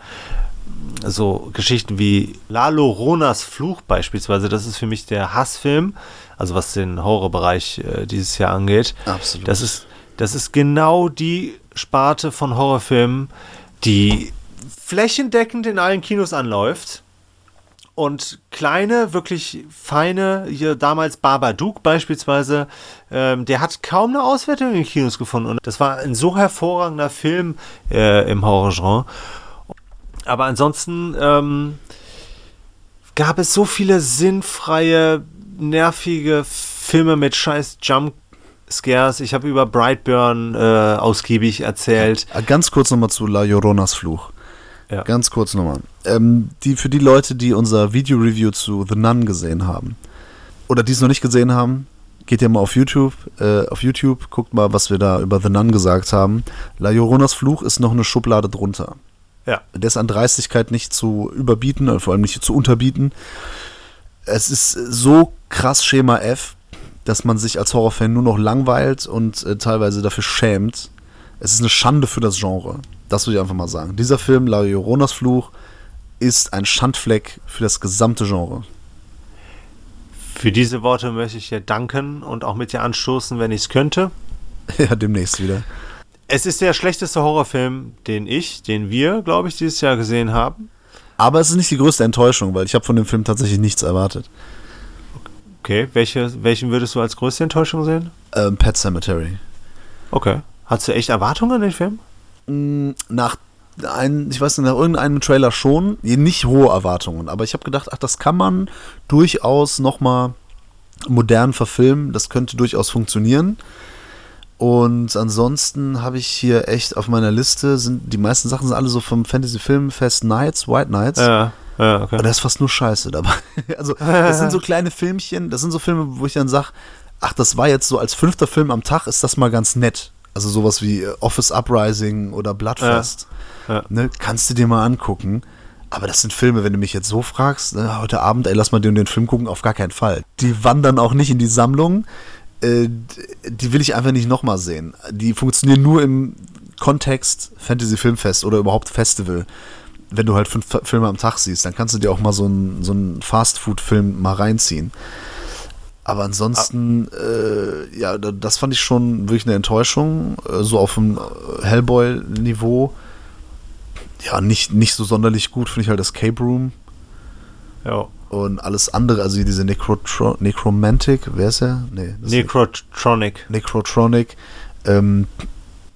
so Geschichten wie Lalo Ronas Fluch beispielsweise, das ist für mich der Hassfilm, also was den Horrorbereich äh, dieses Jahr angeht. Absolut. Das ist, das ist genau die Sparte von Horrorfilmen, die flächendeckend in allen Kinos anläuft. Und kleine, wirklich feine, hier damals Babadook beispielsweise, ähm, der hat kaum eine Auswertung in den Kinos gefunden. Und das war ein so hervorragender Film äh, im Horrorgenre. Aber ansonsten ähm, gab es so viele sinnfreie, nervige Filme mit scheiß Jump Scares. Ich habe über Brightburn äh, ausgiebig erzählt. Ah, ganz kurz nochmal zu La Lloronas Fluch. Ja. Ganz kurz nochmal. Ähm, die, für die Leute, die unser Video-Review zu The Nun gesehen haben oder die es noch nicht gesehen haben, geht ja mal auf YouTube, äh, auf YouTube, guckt mal, was wir da über The Nun gesagt haben. La Lloronas Fluch ist noch eine Schublade drunter. Ja. Ist an Dreistigkeit nicht zu überbieten, und vor allem nicht zu unterbieten. Es ist so krass Schema F, dass man sich als Horrorfan nur noch langweilt und äh, teilweise dafür schämt. Es ist eine Schande für das Genre. Das würde ich einfach mal sagen. Dieser Film, La Lloronas Fluch, ist ein Schandfleck für das gesamte Genre. Für diese Worte möchte ich dir danken und auch mit dir anstoßen, wenn ich es könnte. Ja, demnächst wieder. Es ist der schlechteste Horrorfilm, den ich, den wir, glaube ich, dieses Jahr gesehen haben. Aber es ist nicht die größte Enttäuschung, weil ich habe von dem Film tatsächlich nichts erwartet. Okay, welche, welchen würdest du als größte Enttäuschung sehen? Ähm, Pet Cemetery. Okay. Hast du echt Erwartungen an den Film? Mm, nach ein, ich weiß nicht, nach irgendeinem Trailer schon, nicht hohe Erwartungen, aber ich habe gedacht, ach, das kann man durchaus nochmal modern verfilmen, das könnte durchaus funktionieren. Und ansonsten habe ich hier echt auf meiner Liste, sind die meisten Sachen sind alle so vom Fantasy Film Fest Nights, White Nights. Ja, ja, okay. Aber da ist fast nur Scheiße dabei. Also, das sind so kleine Filmchen, das sind so Filme, wo ich dann sage, ach, das war jetzt so als fünfter Film am Tag, ist das mal ganz nett. Also sowas wie äh, Office Uprising oder Bloodfest. Ja, ja. Ne, kannst du dir mal angucken. Aber das sind Filme, wenn du mich jetzt so fragst, ne, heute Abend, ey, lass mal den, den Film gucken, auf gar keinen Fall. Die wandern auch nicht in die Sammlung. Äh, die will ich einfach nicht nochmal sehen. Die funktionieren nur im Kontext Fantasy Filmfest oder überhaupt Festival. Wenn du halt fünf Filme am Tag siehst, dann kannst du dir auch mal so einen, so Fast-Food-Film mal reinziehen. Aber ansonsten, ah. äh, ja, das fand ich schon wirklich eine Enttäuschung, äh, so auf dem Hellboy-Niveau. ja, nicht, nicht so sonderlich gut finde ich halt Escape Room. Ja. Und alles andere, also diese Necrotro Necromantic, wer ist er? Nee, Necrotronic. Necrotronic. Ähm,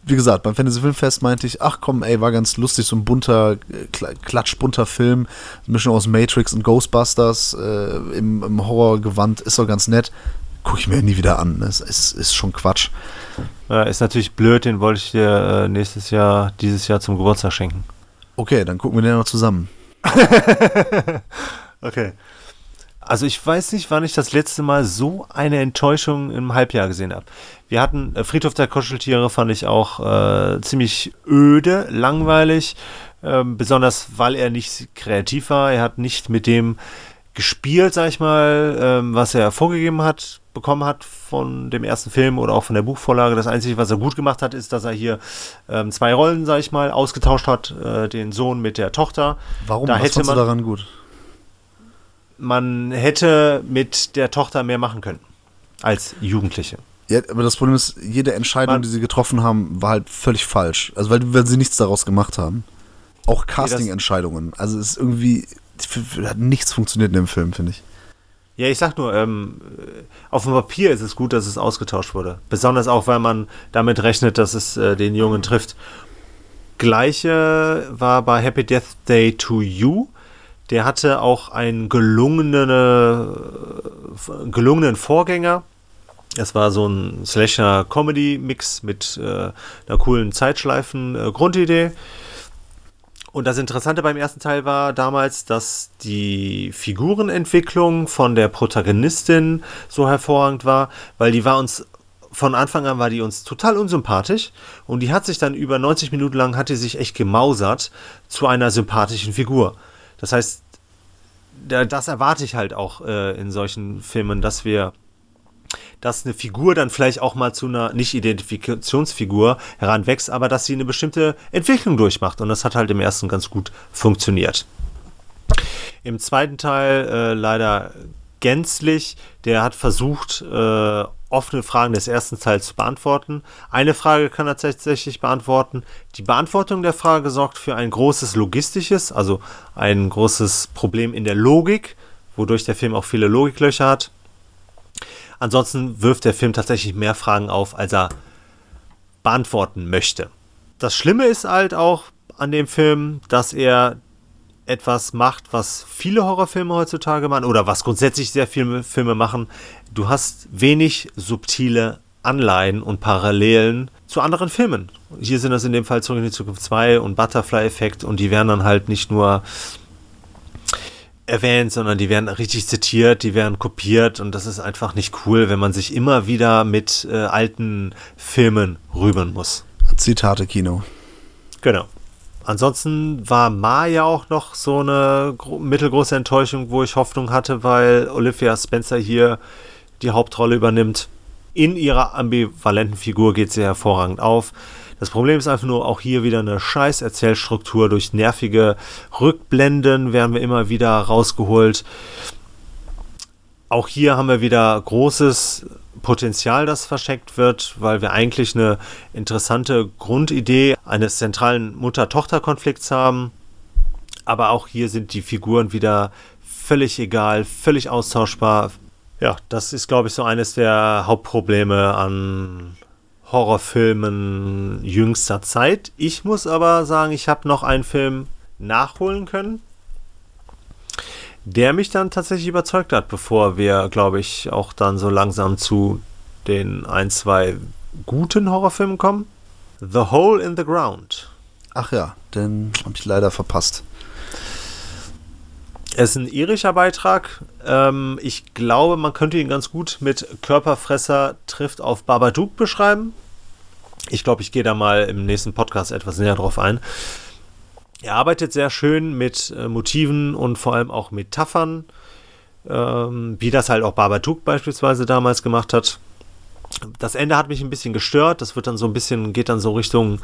wie gesagt, beim Fantasy Filmfest meinte ich, ach komm, ey, war ganz lustig, so ein bunter, klatschbunter Film, Mischung aus Matrix und Ghostbusters äh, im, im Horrorgewand, ist doch ganz nett. Gucke ich mir nie wieder an. Es ist, ist schon Quatsch. Ja, ist natürlich blöd, den wollte ich dir äh, nächstes Jahr, dieses Jahr zum Geburtstag schenken. Okay, dann gucken wir den noch zusammen. okay. Also ich weiß nicht, wann ich das letzte Mal so eine Enttäuschung im Halbjahr gesehen habe. Wir hatten äh, Friedhof der Kuscheltiere, fand ich auch äh, ziemlich öde, langweilig, ähm, besonders weil er nicht kreativ war. Er hat nicht mit dem gespielt, sag ich mal, ähm, was er vorgegeben hat, bekommen hat von dem ersten Film oder auch von der Buchvorlage. Das Einzige, was er gut gemacht hat, ist, dass er hier ähm, zwei Rollen, sag ich mal, ausgetauscht hat. Äh, den Sohn mit der Tochter. Warum? Da was hätte man, daran gut? Man hätte mit der Tochter mehr machen können als Jugendliche. Ja, aber das Problem ist, jede Entscheidung, man, die sie getroffen haben, war halt völlig falsch. Also weil, weil sie nichts daraus gemacht haben. Auch Casting-Entscheidungen. Also es ist irgendwie, hat nichts funktioniert in dem Film, finde ich. Ja, ich sag nur, ähm, auf dem Papier ist es gut, dass es ausgetauscht wurde. Besonders auch, weil man damit rechnet, dass es äh, den Jungen trifft. Gleiche war bei Happy Death Day to You. Der hatte auch einen gelungene, gelungenen Vorgänger. Es war so ein Slasher-Comedy-Mix mit äh, einer coolen Zeitschleifen-Grundidee. Äh, und das Interessante beim ersten Teil war damals, dass die Figurenentwicklung von der Protagonistin so hervorragend war, weil die war uns von Anfang an war die uns total unsympathisch und die hat sich dann über 90 Minuten lang hat die sich echt gemausert zu einer sympathischen Figur. Das heißt, das erwarte ich halt auch äh, in solchen Filmen, dass wir, dass eine Figur dann vielleicht auch mal zu einer Nicht-Identifikationsfigur heranwächst, aber dass sie eine bestimmte Entwicklung durchmacht. Und das hat halt im ersten ganz gut funktioniert. Im zweiten Teil äh, leider gänzlich. Der hat versucht, äh, offene Fragen des ersten Teils zu beantworten. Eine Frage kann er tatsächlich beantworten. Die Beantwortung der Frage sorgt für ein großes logistisches, also ein großes Problem in der Logik, wodurch der Film auch viele Logiklöcher hat. Ansonsten wirft der Film tatsächlich mehr Fragen auf, als er beantworten möchte. Das Schlimme ist halt auch an dem Film, dass er etwas macht, was viele Horrorfilme heutzutage machen oder was grundsätzlich sehr viele Filme machen. Du hast wenig subtile Anleihen und Parallelen zu anderen Filmen. Hier sind das in dem Fall Zurück in die Zukunft 2 und Butterfly-Effekt und die werden dann halt nicht nur erwähnt, sondern die werden richtig zitiert, die werden kopiert und das ist einfach nicht cool, wenn man sich immer wieder mit äh, alten Filmen rühmen muss. Zitate Kino. Genau. Ansonsten war Ma ja auch noch so eine mittelgroße Enttäuschung, wo ich Hoffnung hatte, weil Olivia Spencer hier die Hauptrolle übernimmt. In ihrer ambivalenten Figur geht sie hervorragend auf. Das Problem ist einfach nur auch hier wieder eine scheiß Erzählstruktur. Durch nervige Rückblenden werden wir immer wieder rausgeholt. Auch hier haben wir wieder großes Potenzial, das versteckt wird, weil wir eigentlich eine interessante Grundidee eines zentralen Mutter-Tochter-Konflikts haben. Aber auch hier sind die Figuren wieder völlig egal, völlig austauschbar. Ja, das ist, glaube ich, so eines der Hauptprobleme an Horrorfilmen jüngster Zeit. Ich muss aber sagen, ich habe noch einen Film nachholen können der mich dann tatsächlich überzeugt hat, bevor wir, glaube ich, auch dann so langsam zu den ein, zwei guten Horrorfilmen kommen. The Hole in the Ground. Ach ja, den habe ich leider verpasst. Es ist ein irischer Beitrag. Ähm, ich glaube, man könnte ihn ganz gut mit Körperfresser trifft auf Babadook beschreiben. Ich glaube, ich gehe da mal im nächsten Podcast etwas näher drauf ein. Er arbeitet sehr schön mit äh, Motiven und vor allem auch Metaphern, ähm, wie das halt auch Babadook beispielsweise damals gemacht hat. Das Ende hat mich ein bisschen gestört. Das wird dann so ein bisschen, geht dann so Richtung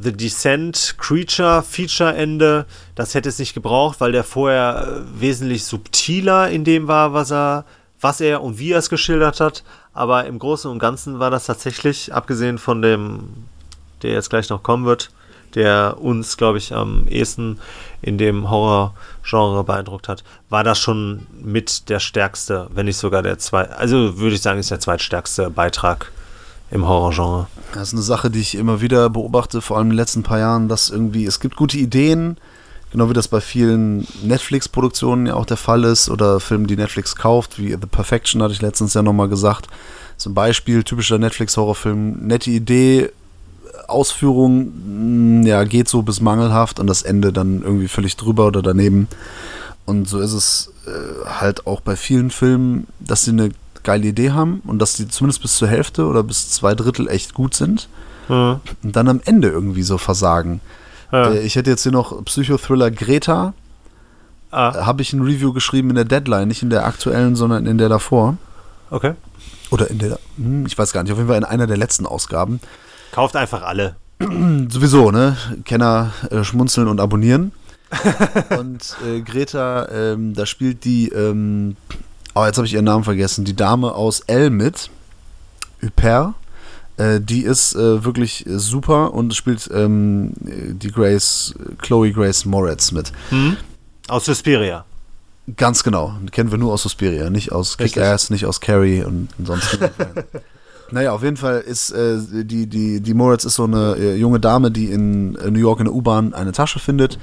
The Descent Creature Feature Ende. Das hätte es nicht gebraucht, weil der vorher äh, wesentlich subtiler in dem war, was er, was er und wie er es geschildert hat. Aber im Großen und Ganzen war das tatsächlich, abgesehen von dem, der jetzt gleich noch kommen wird, der uns, glaube ich, am ehesten in dem Horror-Genre beeindruckt hat, war das schon mit der stärkste, wenn nicht sogar der zweite, also würde ich sagen, ist der zweitstärkste Beitrag im Horrorgenre. Das ist eine Sache, die ich immer wieder beobachte, vor allem in den letzten paar Jahren, dass irgendwie, es gibt gute Ideen, genau wie das bei vielen Netflix-Produktionen ja auch der Fall ist oder Filmen, die Netflix kauft, wie The Perfection hatte ich letztens ja nochmal gesagt. Zum Beispiel typischer Netflix-Horrorfilm, nette Idee, Ausführung, ja, geht so bis mangelhaft und das Ende dann irgendwie völlig drüber oder daneben. Und so ist es äh, halt auch bei vielen Filmen, dass sie eine geile Idee haben und dass die zumindest bis zur Hälfte oder bis zwei Drittel echt gut sind Mhm. und dann am Ende irgendwie so versagen. Ja. Äh, ich hätte jetzt hier noch Psychothriller Greta. Ah, Habe ich ein Review geschrieben in der Deadline, nicht in der aktuellen, sondern in der davor. okay. Oder in der, hm, ich weiß gar nicht, auf jeden Fall in einer der letzten Ausgaben. Kauft einfach alle. Sowieso, ne? Kenner äh, schmunzeln und abonnieren. und äh, Greta, ähm, da spielt die, ähm, oh, jetzt habe ich ihren Namen vergessen, die Dame aus L mit, Hyper. Äh, die ist äh, wirklich super und spielt ähm, die Grace, Chloe Grace Moretz mit. Hm? Aus Suspiria. Ganz genau. Kennen wir nur aus Suspiria, nicht aus. Kick-Ass, nicht aus Carrie und, und sonst. naja, auf jeden Fall ist äh, die, die, die Moritz ist so eine äh, junge Dame, die in äh, New York in der U-Bahn eine Tasche findet.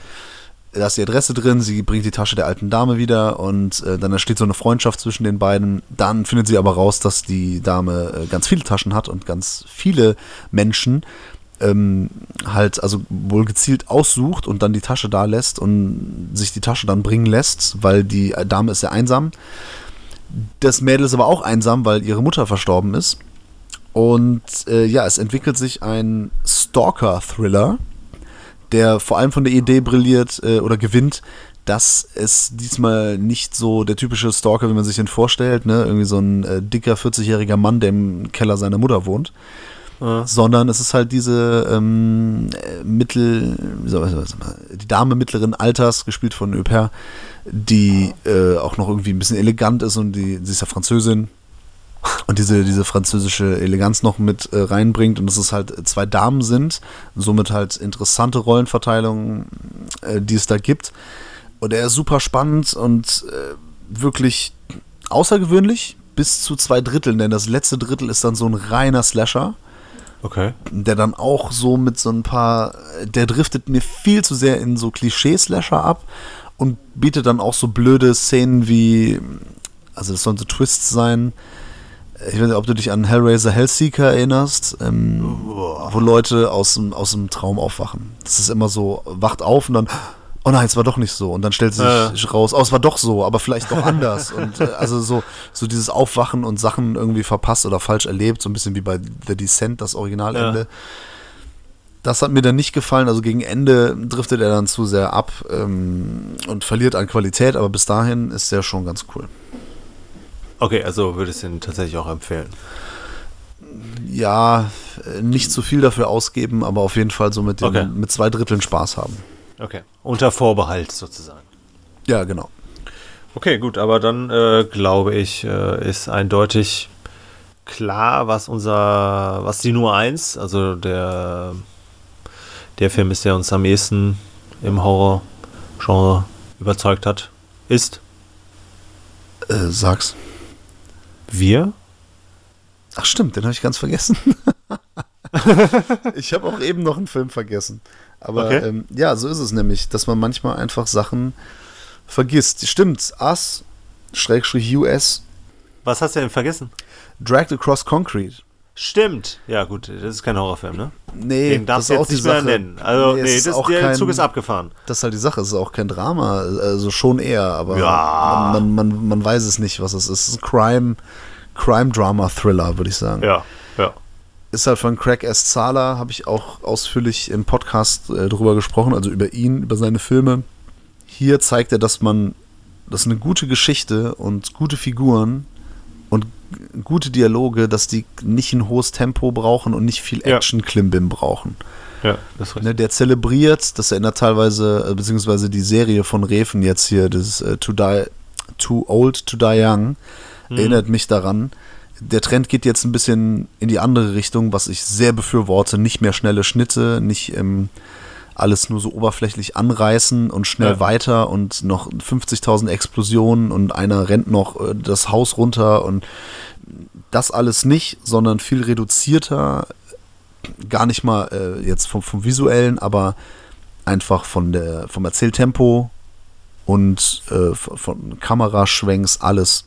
Da ist die Adresse drin, sie bringt die Tasche der alten Dame wieder und äh, dann entsteht so eine Freundschaft zwischen den beiden. Dann findet sie aber raus, dass die Dame äh, ganz viele Taschen hat und ganz viele Menschen ähm, halt also wohl gezielt aussucht und dann die Tasche da lässt und sich die Tasche dann bringen lässt, weil die Dame ist sehr einsam. Das Mädel ist aber auch einsam, weil ihre Mutter verstorben ist. Und äh, ja, es entwickelt sich ein Stalker-Thriller, der vor allem von der Idee brilliert äh, oder gewinnt, dass es diesmal nicht so der typische Stalker, wie man sich den vorstellt, ne? irgendwie so ein äh, dicker 40-jähriger Mann, der im Keller seiner Mutter wohnt, Ja. sondern es ist halt diese ähm, äh, Mittel, die Dame mittleren Alters, gespielt von Öper, die äh, auch noch irgendwie ein bisschen elegant ist und die, sie ist ja Französin und diese, diese französische Eleganz noch mit äh, reinbringt und dass es halt zwei Damen sind, somit halt interessante Rollenverteilungen, äh, die es da gibt. Und er ist super spannend und äh, wirklich außergewöhnlich bis zu zwei Dritteln, denn das letzte Drittel ist dann so ein reiner Slasher Okay. der dann auch so mit so ein paar, der driftet mir viel zu sehr in so Klischee-Slasher ab und bietet dann auch so blöde Szenen wie, also das sollen so Twists sein. Ich weiß nicht, ob du dich an Hellraiser Hellseeker erinnerst, ähm, wo Leute aus dem, aus dem Traum aufwachen. Das ist immer so, wacht auf und dann, oh nein, es war doch nicht so. Und dann stellt sich Ja. raus, oh, es war doch so, aber vielleicht doch anders. und äh, also so, so dieses Aufwachen und Sachen irgendwie verpasst oder falsch erlebt, so ein bisschen wie bei The Descent, das Originalende. Ja. Das hat mir dann nicht gefallen. Also gegen Ende driftet er dann zu sehr ab ähm, und verliert an Qualität, aber bis dahin ist der schon ganz cool. Okay, also würdest du ihn tatsächlich auch empfehlen. Ja, nicht zu viel dafür ausgeben, aber auf jeden Fall so mit, dem, Okay. mit zwei Dritteln Spaß haben. Okay. Unter Vorbehalt sozusagen. Ja, genau. Okay, gut, aber dann äh, glaube ich, äh, ist eindeutig klar, was unser, was die Nummer 1, also der, der Film ist, der uns am ehesten im Horror-Genre überzeugt hat, ist Äh, sag's. Wir. Ach stimmt, den habe ich ganz vergessen. ich habe auch eben noch einen Film vergessen. Aber Okay. ähm, ja, so ist es nämlich, dass man manchmal einfach Sachen vergisst. Stimmt, Us, Schrägstrich US, Was hast du denn vergessen? Dragged Across Concrete. Stimmt. Ja, gut, das ist kein Horrorfilm, ne? Nee, Den darfst du ist auch nicht mehr Sache. nennen. Also, Nee, nee, das, auch der kein- Zug ist abgefahren. Das ist halt die Sache, es ist auch kein Drama, also schon eher, aber Ja. man, man, man, man weiß es nicht, was es ist. Es ist ein Crime, Crime-Drama-Thriller, würde ich sagen. Ja, ja. Ist halt von Craig S. Zahler, habe ich auch ausführlich im Podcast äh, drüber gesprochen, also über ihn, über seine Filme. Hier zeigt er, dass man, dass eine gute Geschichte und gute Figuren gute Dialoge, dass die nicht ein hohes Tempo brauchen und nicht viel. Action-Klimbim brauchen. Ja, das ist. Ne, der zelebriert, das erinnert teilweise, äh, beziehungsweise die Serie von Reven jetzt hier, das äh, to, die, Too Old to Die Young, Mhm. erinnert mich daran. Der Trend geht jetzt ein bisschen in die andere Richtung, was ich sehr befürworte. Nicht mehr schnelle Schnitte, nicht ähm, alles nur so oberflächlich anreißen und schnell Ja. weiter und noch 50.000 Explosionen und einer rennt noch äh, das Haus runter und das alles nicht, sondern viel reduzierter, gar nicht mal äh, jetzt vom, vom visuellen, aber einfach von der, vom Erzähltempo und äh, von, Kameraschwenks, alles.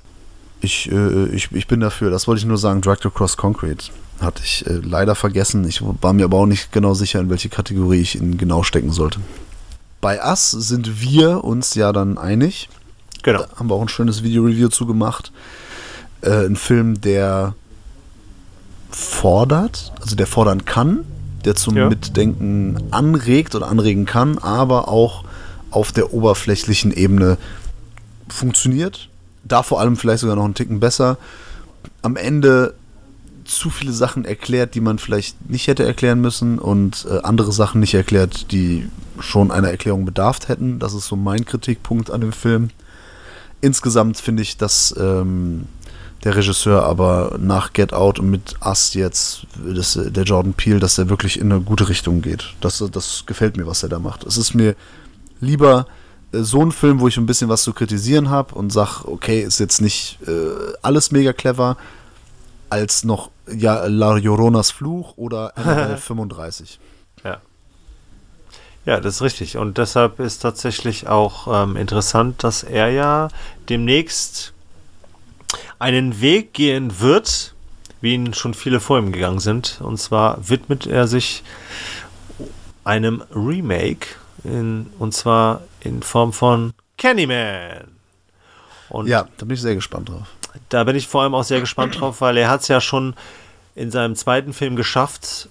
Ich, äh, ich, ich bin dafür, das wollte ich nur sagen, Drag Across Concrete hatte ich äh, leider vergessen. Ich war mir aber auch nicht genau sicher, in welche Kategorie ich ihn genau stecken sollte. Bei Us sind wir uns ja dann einig. Genau. Da haben wir auch ein schönes Video-Review zu gemacht. Äh, ein Film, der fordert, also der fordern kann, der zum Ja. Mitdenken anregt oder anregen kann, aber auch auf der oberflächlichen Ebene funktioniert. Da vor allem vielleicht sogar noch einen Ticken besser. Am Ende zu viele Sachen erklärt, die man vielleicht nicht hätte erklären müssen und äh, andere Sachen nicht erklärt, die schon einer Erklärung bedarf hätten. Das ist so mein Kritikpunkt an dem Film. Insgesamt finde ich, dass ähm, der Regisseur aber nach Get Out und mit Us jetzt, das, der Jordan Peele, dass er wirklich in eine gute Richtung geht. Das, das gefällt mir, was er da macht. Es ist mir lieber äh, so ein Film, wo ich ein bisschen was zu kritisieren habe und sage, okay, ist jetzt nicht äh, alles mega clever, als noch ja, La Lloronas Fluch oder Annabelle 35. Ja, das ist richtig. Und deshalb ist tatsächlich auch ähm, interessant, dass er ja demnächst einen Weg gehen wird, wie ihn schon viele vor ihm gegangen sind. Und zwar widmet er sich einem Remake, in, und zwar in Form von Candyman. Und Ja, da bin ich sehr gespannt drauf. Da bin ich vor allem auch sehr gespannt drauf, weil er hat es ja schon in seinem zweiten Film geschafft.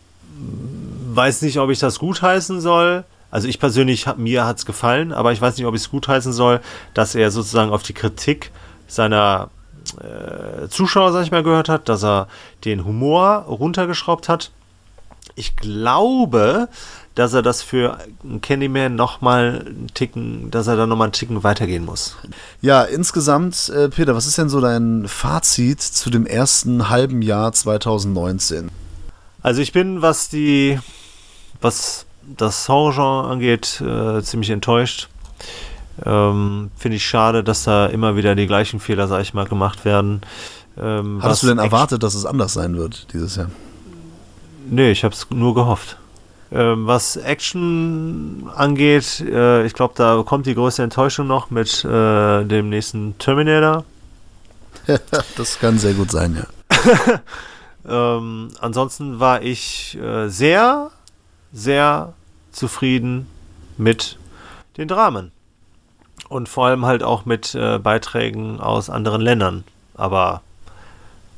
Weiß nicht, ob ich das gutheißen soll. Also ich persönlich, mir hat es gefallen, aber ich weiß nicht, ob ich es gutheißen soll, dass er sozusagen auf die Kritik seiner äh, Zuschauer, sag ich mal, gehört hat, dass er den Humor runtergeschraubt hat. Ich glaube, dass er das für Candyman nochmal einen Ticken, dass er da nochmal einen Ticken weitergehen muss. Ja, insgesamt, äh, Peter, was ist denn so dein Fazit zu dem ersten halben Jahr 2019? Also ich bin, was die, was das Horrorgenre angeht, äh, ziemlich enttäuscht. Ähm, Finde ich schade, dass da immer wieder die gleichen Fehler, sag ich mal, gemacht werden. Ähm, Hattest du denn erwartet, dass es anders sein wird dieses Jahr? Nee, ich habe es nur gehofft. Ähm, was Action angeht, äh, ich glaube, da kommt die größte Enttäuschung noch mit äh, dem nächsten Terminator. das kann sehr gut sein, ja. Ähm, ansonsten war ich äh, sehr, sehr zufrieden mit den Dramen. Und vor allem halt auch mit äh, Beiträgen aus anderen Ländern. Aber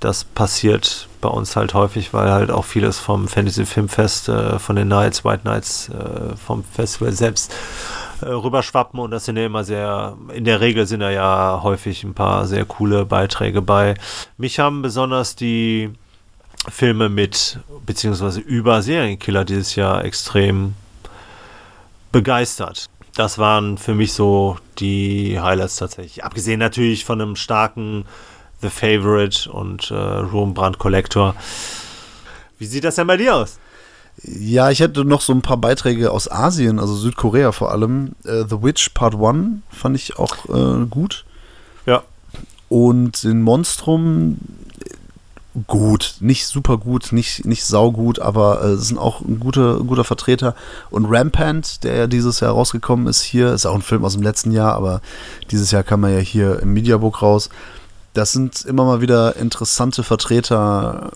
das passiert bei uns halt häufig, weil halt auch vieles vom Fantasy Filmfest, äh, von den Nights, White Nights, äh, vom Festival selbst äh, rüberschwappen und das sind ja immer sehr, in der Regel sind da ja häufig ein paar sehr coole Beiträge bei. Mich haben besonders die Filme mit, beziehungsweise über Serienkiller dieses Jahr extrem begeistert. Das waren für mich so die Highlights tatsächlich. Abgesehen natürlich von einem starken The Favorite und äh, Room Brand Collector. Wie sieht das denn bei dir aus? Ja, ich hätte noch so ein paar Beiträge aus Asien, also Südkorea vor allem. Äh, The Witch Part 1 fand ich auch äh, gut. Ja. Und den Monstrum äh, gut, nicht super gut, nicht, nicht saugut, aber äh, sind auch ein guter, guter Vertreter. Und Rampant, der ja dieses Jahr rausgekommen ist hier, ist auch ein Film aus dem letzten Jahr, aber dieses Jahr kam er ja hier im Mediabook raus. Das sind immer mal wieder interessante Vertreter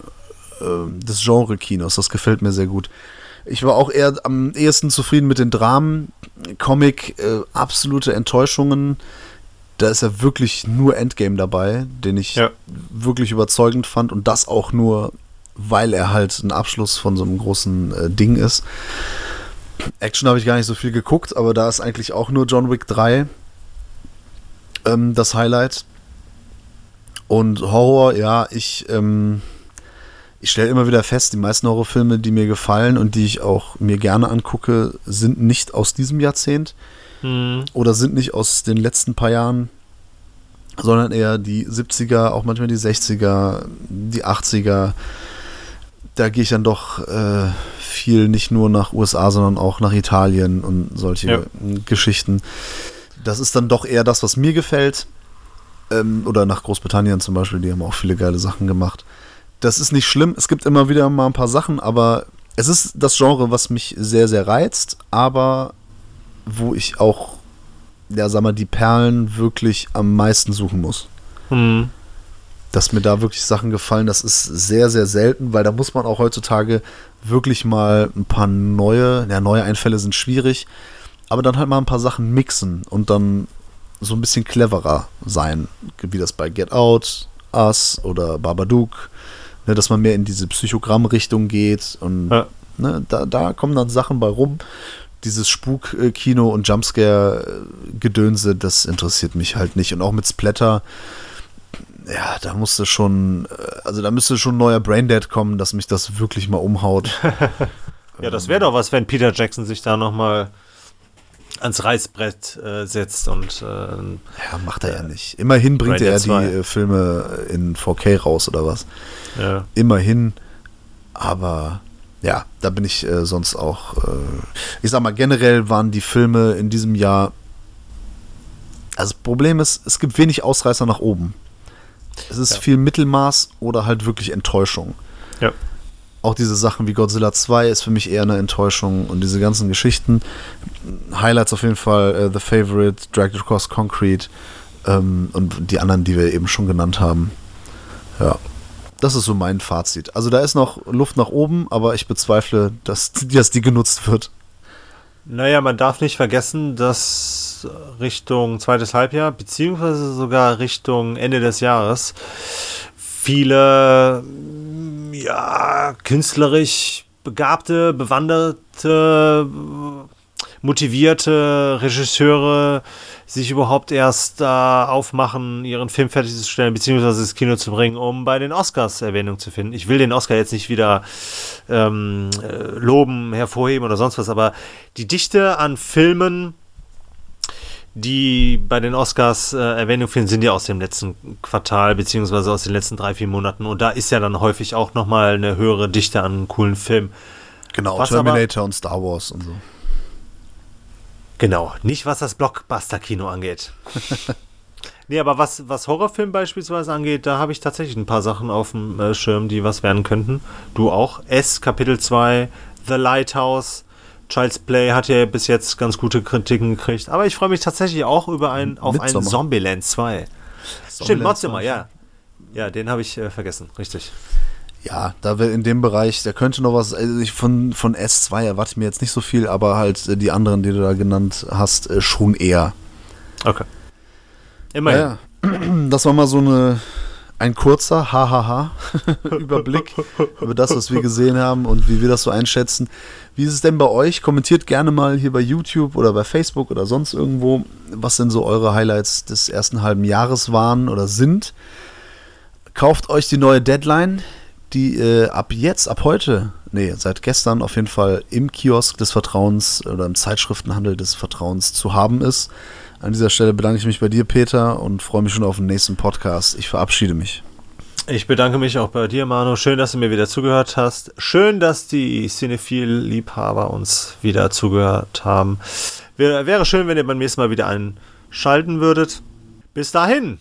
äh, des Genre-Kinos. Das gefällt mir sehr gut. Ich war auch eher am ehesten zufrieden mit den Dramen. Comic, äh, absolute Enttäuschungen. Da ist ja wirklich nur Endgame dabei, den ich Ja. wirklich überzeugend fand. Und das auch nur, weil er halt ein Abschluss von so einem großen äh, Ding ist. Action habe ich gar nicht so viel geguckt, aber da ist eigentlich auch nur John Wick 3 ähm, das Highlight. Und Horror, ja, ich, ähm, ich stelle immer wieder fest, die meisten Horrorfilme, die mir gefallen und die ich auch mir gerne angucke, sind nicht aus diesem Jahrzehnt Hm, oder sind nicht aus den letzten paar Jahren, sondern eher die 70er, auch manchmal die 60er, die 80er. Da gehe ich dann doch äh, viel nicht nur nach USA, sondern auch nach Italien und solche Ja. Geschichten. Das ist dann doch eher das, was mir gefällt. Ähm, oder nach Großbritannien zum Beispiel, die haben auch viele geile Sachen gemacht. Das ist nicht schlimm. Es gibt immer wieder mal ein paar Sachen, aber es ist das Genre, was mich sehr, sehr reizt, aber wo ich auch, ja, sag mal, die Perlen wirklich am meisten suchen muss Hm. dass mir da wirklich Sachen gefallen. Das ist sehr, sehr selten, weil da muss man auch heutzutage wirklich mal ein paar neue, ja, neue Einfälle sind schwierig, aber dann halt mal ein paar Sachen mixen und dann so ein bisschen cleverer sein, wie das bei Get Out, Us oder Babadook, ne, dass man mehr in diese Psychogramm-Richtung geht und Ja. ne, da, da kommen dann Sachen bei rum. Dieses Spuk-Kino und Jumpscare-Gedönse, das interessiert mich halt nicht. Und auch mit Splatter, ja, da musste schon, äh, also da müsste schon ein neuer Braindead kommen, dass mich das wirklich mal umhaut. Ja, das wäre doch was, wenn Peter Jackson sich da nochmal ans Reißbrett äh, setzt und äh, Ja, macht er ja nicht. Immerhin bringt Braindead er die 2. äh, Filme in 4K raus oder was. ja. Immerhin. Aber ja, da bin ich äh, sonst auch. Äh, ich sag mal, generell waren die Filme in diesem Jahr. Also, das Problem ist, es gibt wenig Ausreißer nach oben. Es ist Ja. viel Mittelmaß oder halt wirklich Enttäuschung. ja. Auch diese Sachen wie Godzilla 2 ist für mich eher eine Enttäuschung und diese ganzen Geschichten. Highlights auf jeden Fall äh, The Favorite, Dragged Across Concrete ähm, und die anderen, die wir eben schon genannt haben. Ja, das ist so mein Fazit. Also da ist noch Luft nach oben, aber ich bezweifle, dass, dass die genutzt wird. Naja, man darf nicht vergessen, dass Richtung zweites Halbjahr, beziehungsweise sogar Richtung Ende des Jahres, viele ja, künstlerisch begabte, bewanderte, motivierte Regisseure sich überhaupt erst äh, aufmachen, ihren Film fertigzustellen, beziehungsweise ins Kino zu bringen, um bei den Oscars Erwähnung zu finden. Ich will den Oscar jetzt nicht wieder ähm, äh, loben, hervorheben oder sonst was, aber die Dichte an Filmen, die bei den Oscars äh, Erwähnung finden, sind ja aus dem letzten Quartal, beziehungsweise aus den letzten drei, vier Monaten. Und da ist ja dann häufig auch nochmal eine höhere Dichte an coolen Filmen. Genau, Was aber- Terminator und Star Wars und so. Genau, nicht was das Blockbuster-Kino angeht. nee, aber was, was Horrorfilm beispielsweise angeht, da habe ich tatsächlich ein paar Sachen auf dem äh, Schirm, die was werden könnten. Du auch. S, Kapitel 2, The Lighthouse, Child's Play hat ja bis jetzt ganz gute Kritiken gekriegt. Aber ich freue mich tatsächlich auch über ein, auf ein Midsommar. Zombieland 2. Stimmt, Modzimmer, ja. Ja, den habe ich äh, vergessen, richtig. Ja, da wir in dem Bereich, da könnte noch was, also ich von, von S2 erwarte ich mir jetzt nicht so viel, aber halt äh, die anderen, die du da genannt hast, äh, schon eher. Okay. Immerhin. Ja, das war mal so eine, ein kurzer Hahaha Überblick über das, was wir gesehen haben und wie wir das so einschätzen. Wie ist es denn bei euch? Kommentiert gerne mal hier bei YouTube oder bei Facebook oder sonst irgendwo, was denn so eure Highlights des ersten halben Jahres waren oder sind. Kauft euch die neue Deadline, die äh, ab jetzt, ab heute, nee, seit gestern auf jeden Fall im Kiosk des Vertrauens oder im Zeitschriftenhandel des Vertrauens zu haben ist. An dieser Stelle bedanke ich mich bei dir, Peter, und freue mich schon auf den nächsten Podcast. Ich verabschiede mich. Ich bedanke mich auch bei dir, Manu. Schön, dass du mir wieder zugehört hast. Schön, dass die Cinephil-Liebhaber uns wieder zugehört haben. Wäre, schön, wenn ihr beim nächsten Mal wieder einschalten würdet. Bis dahin.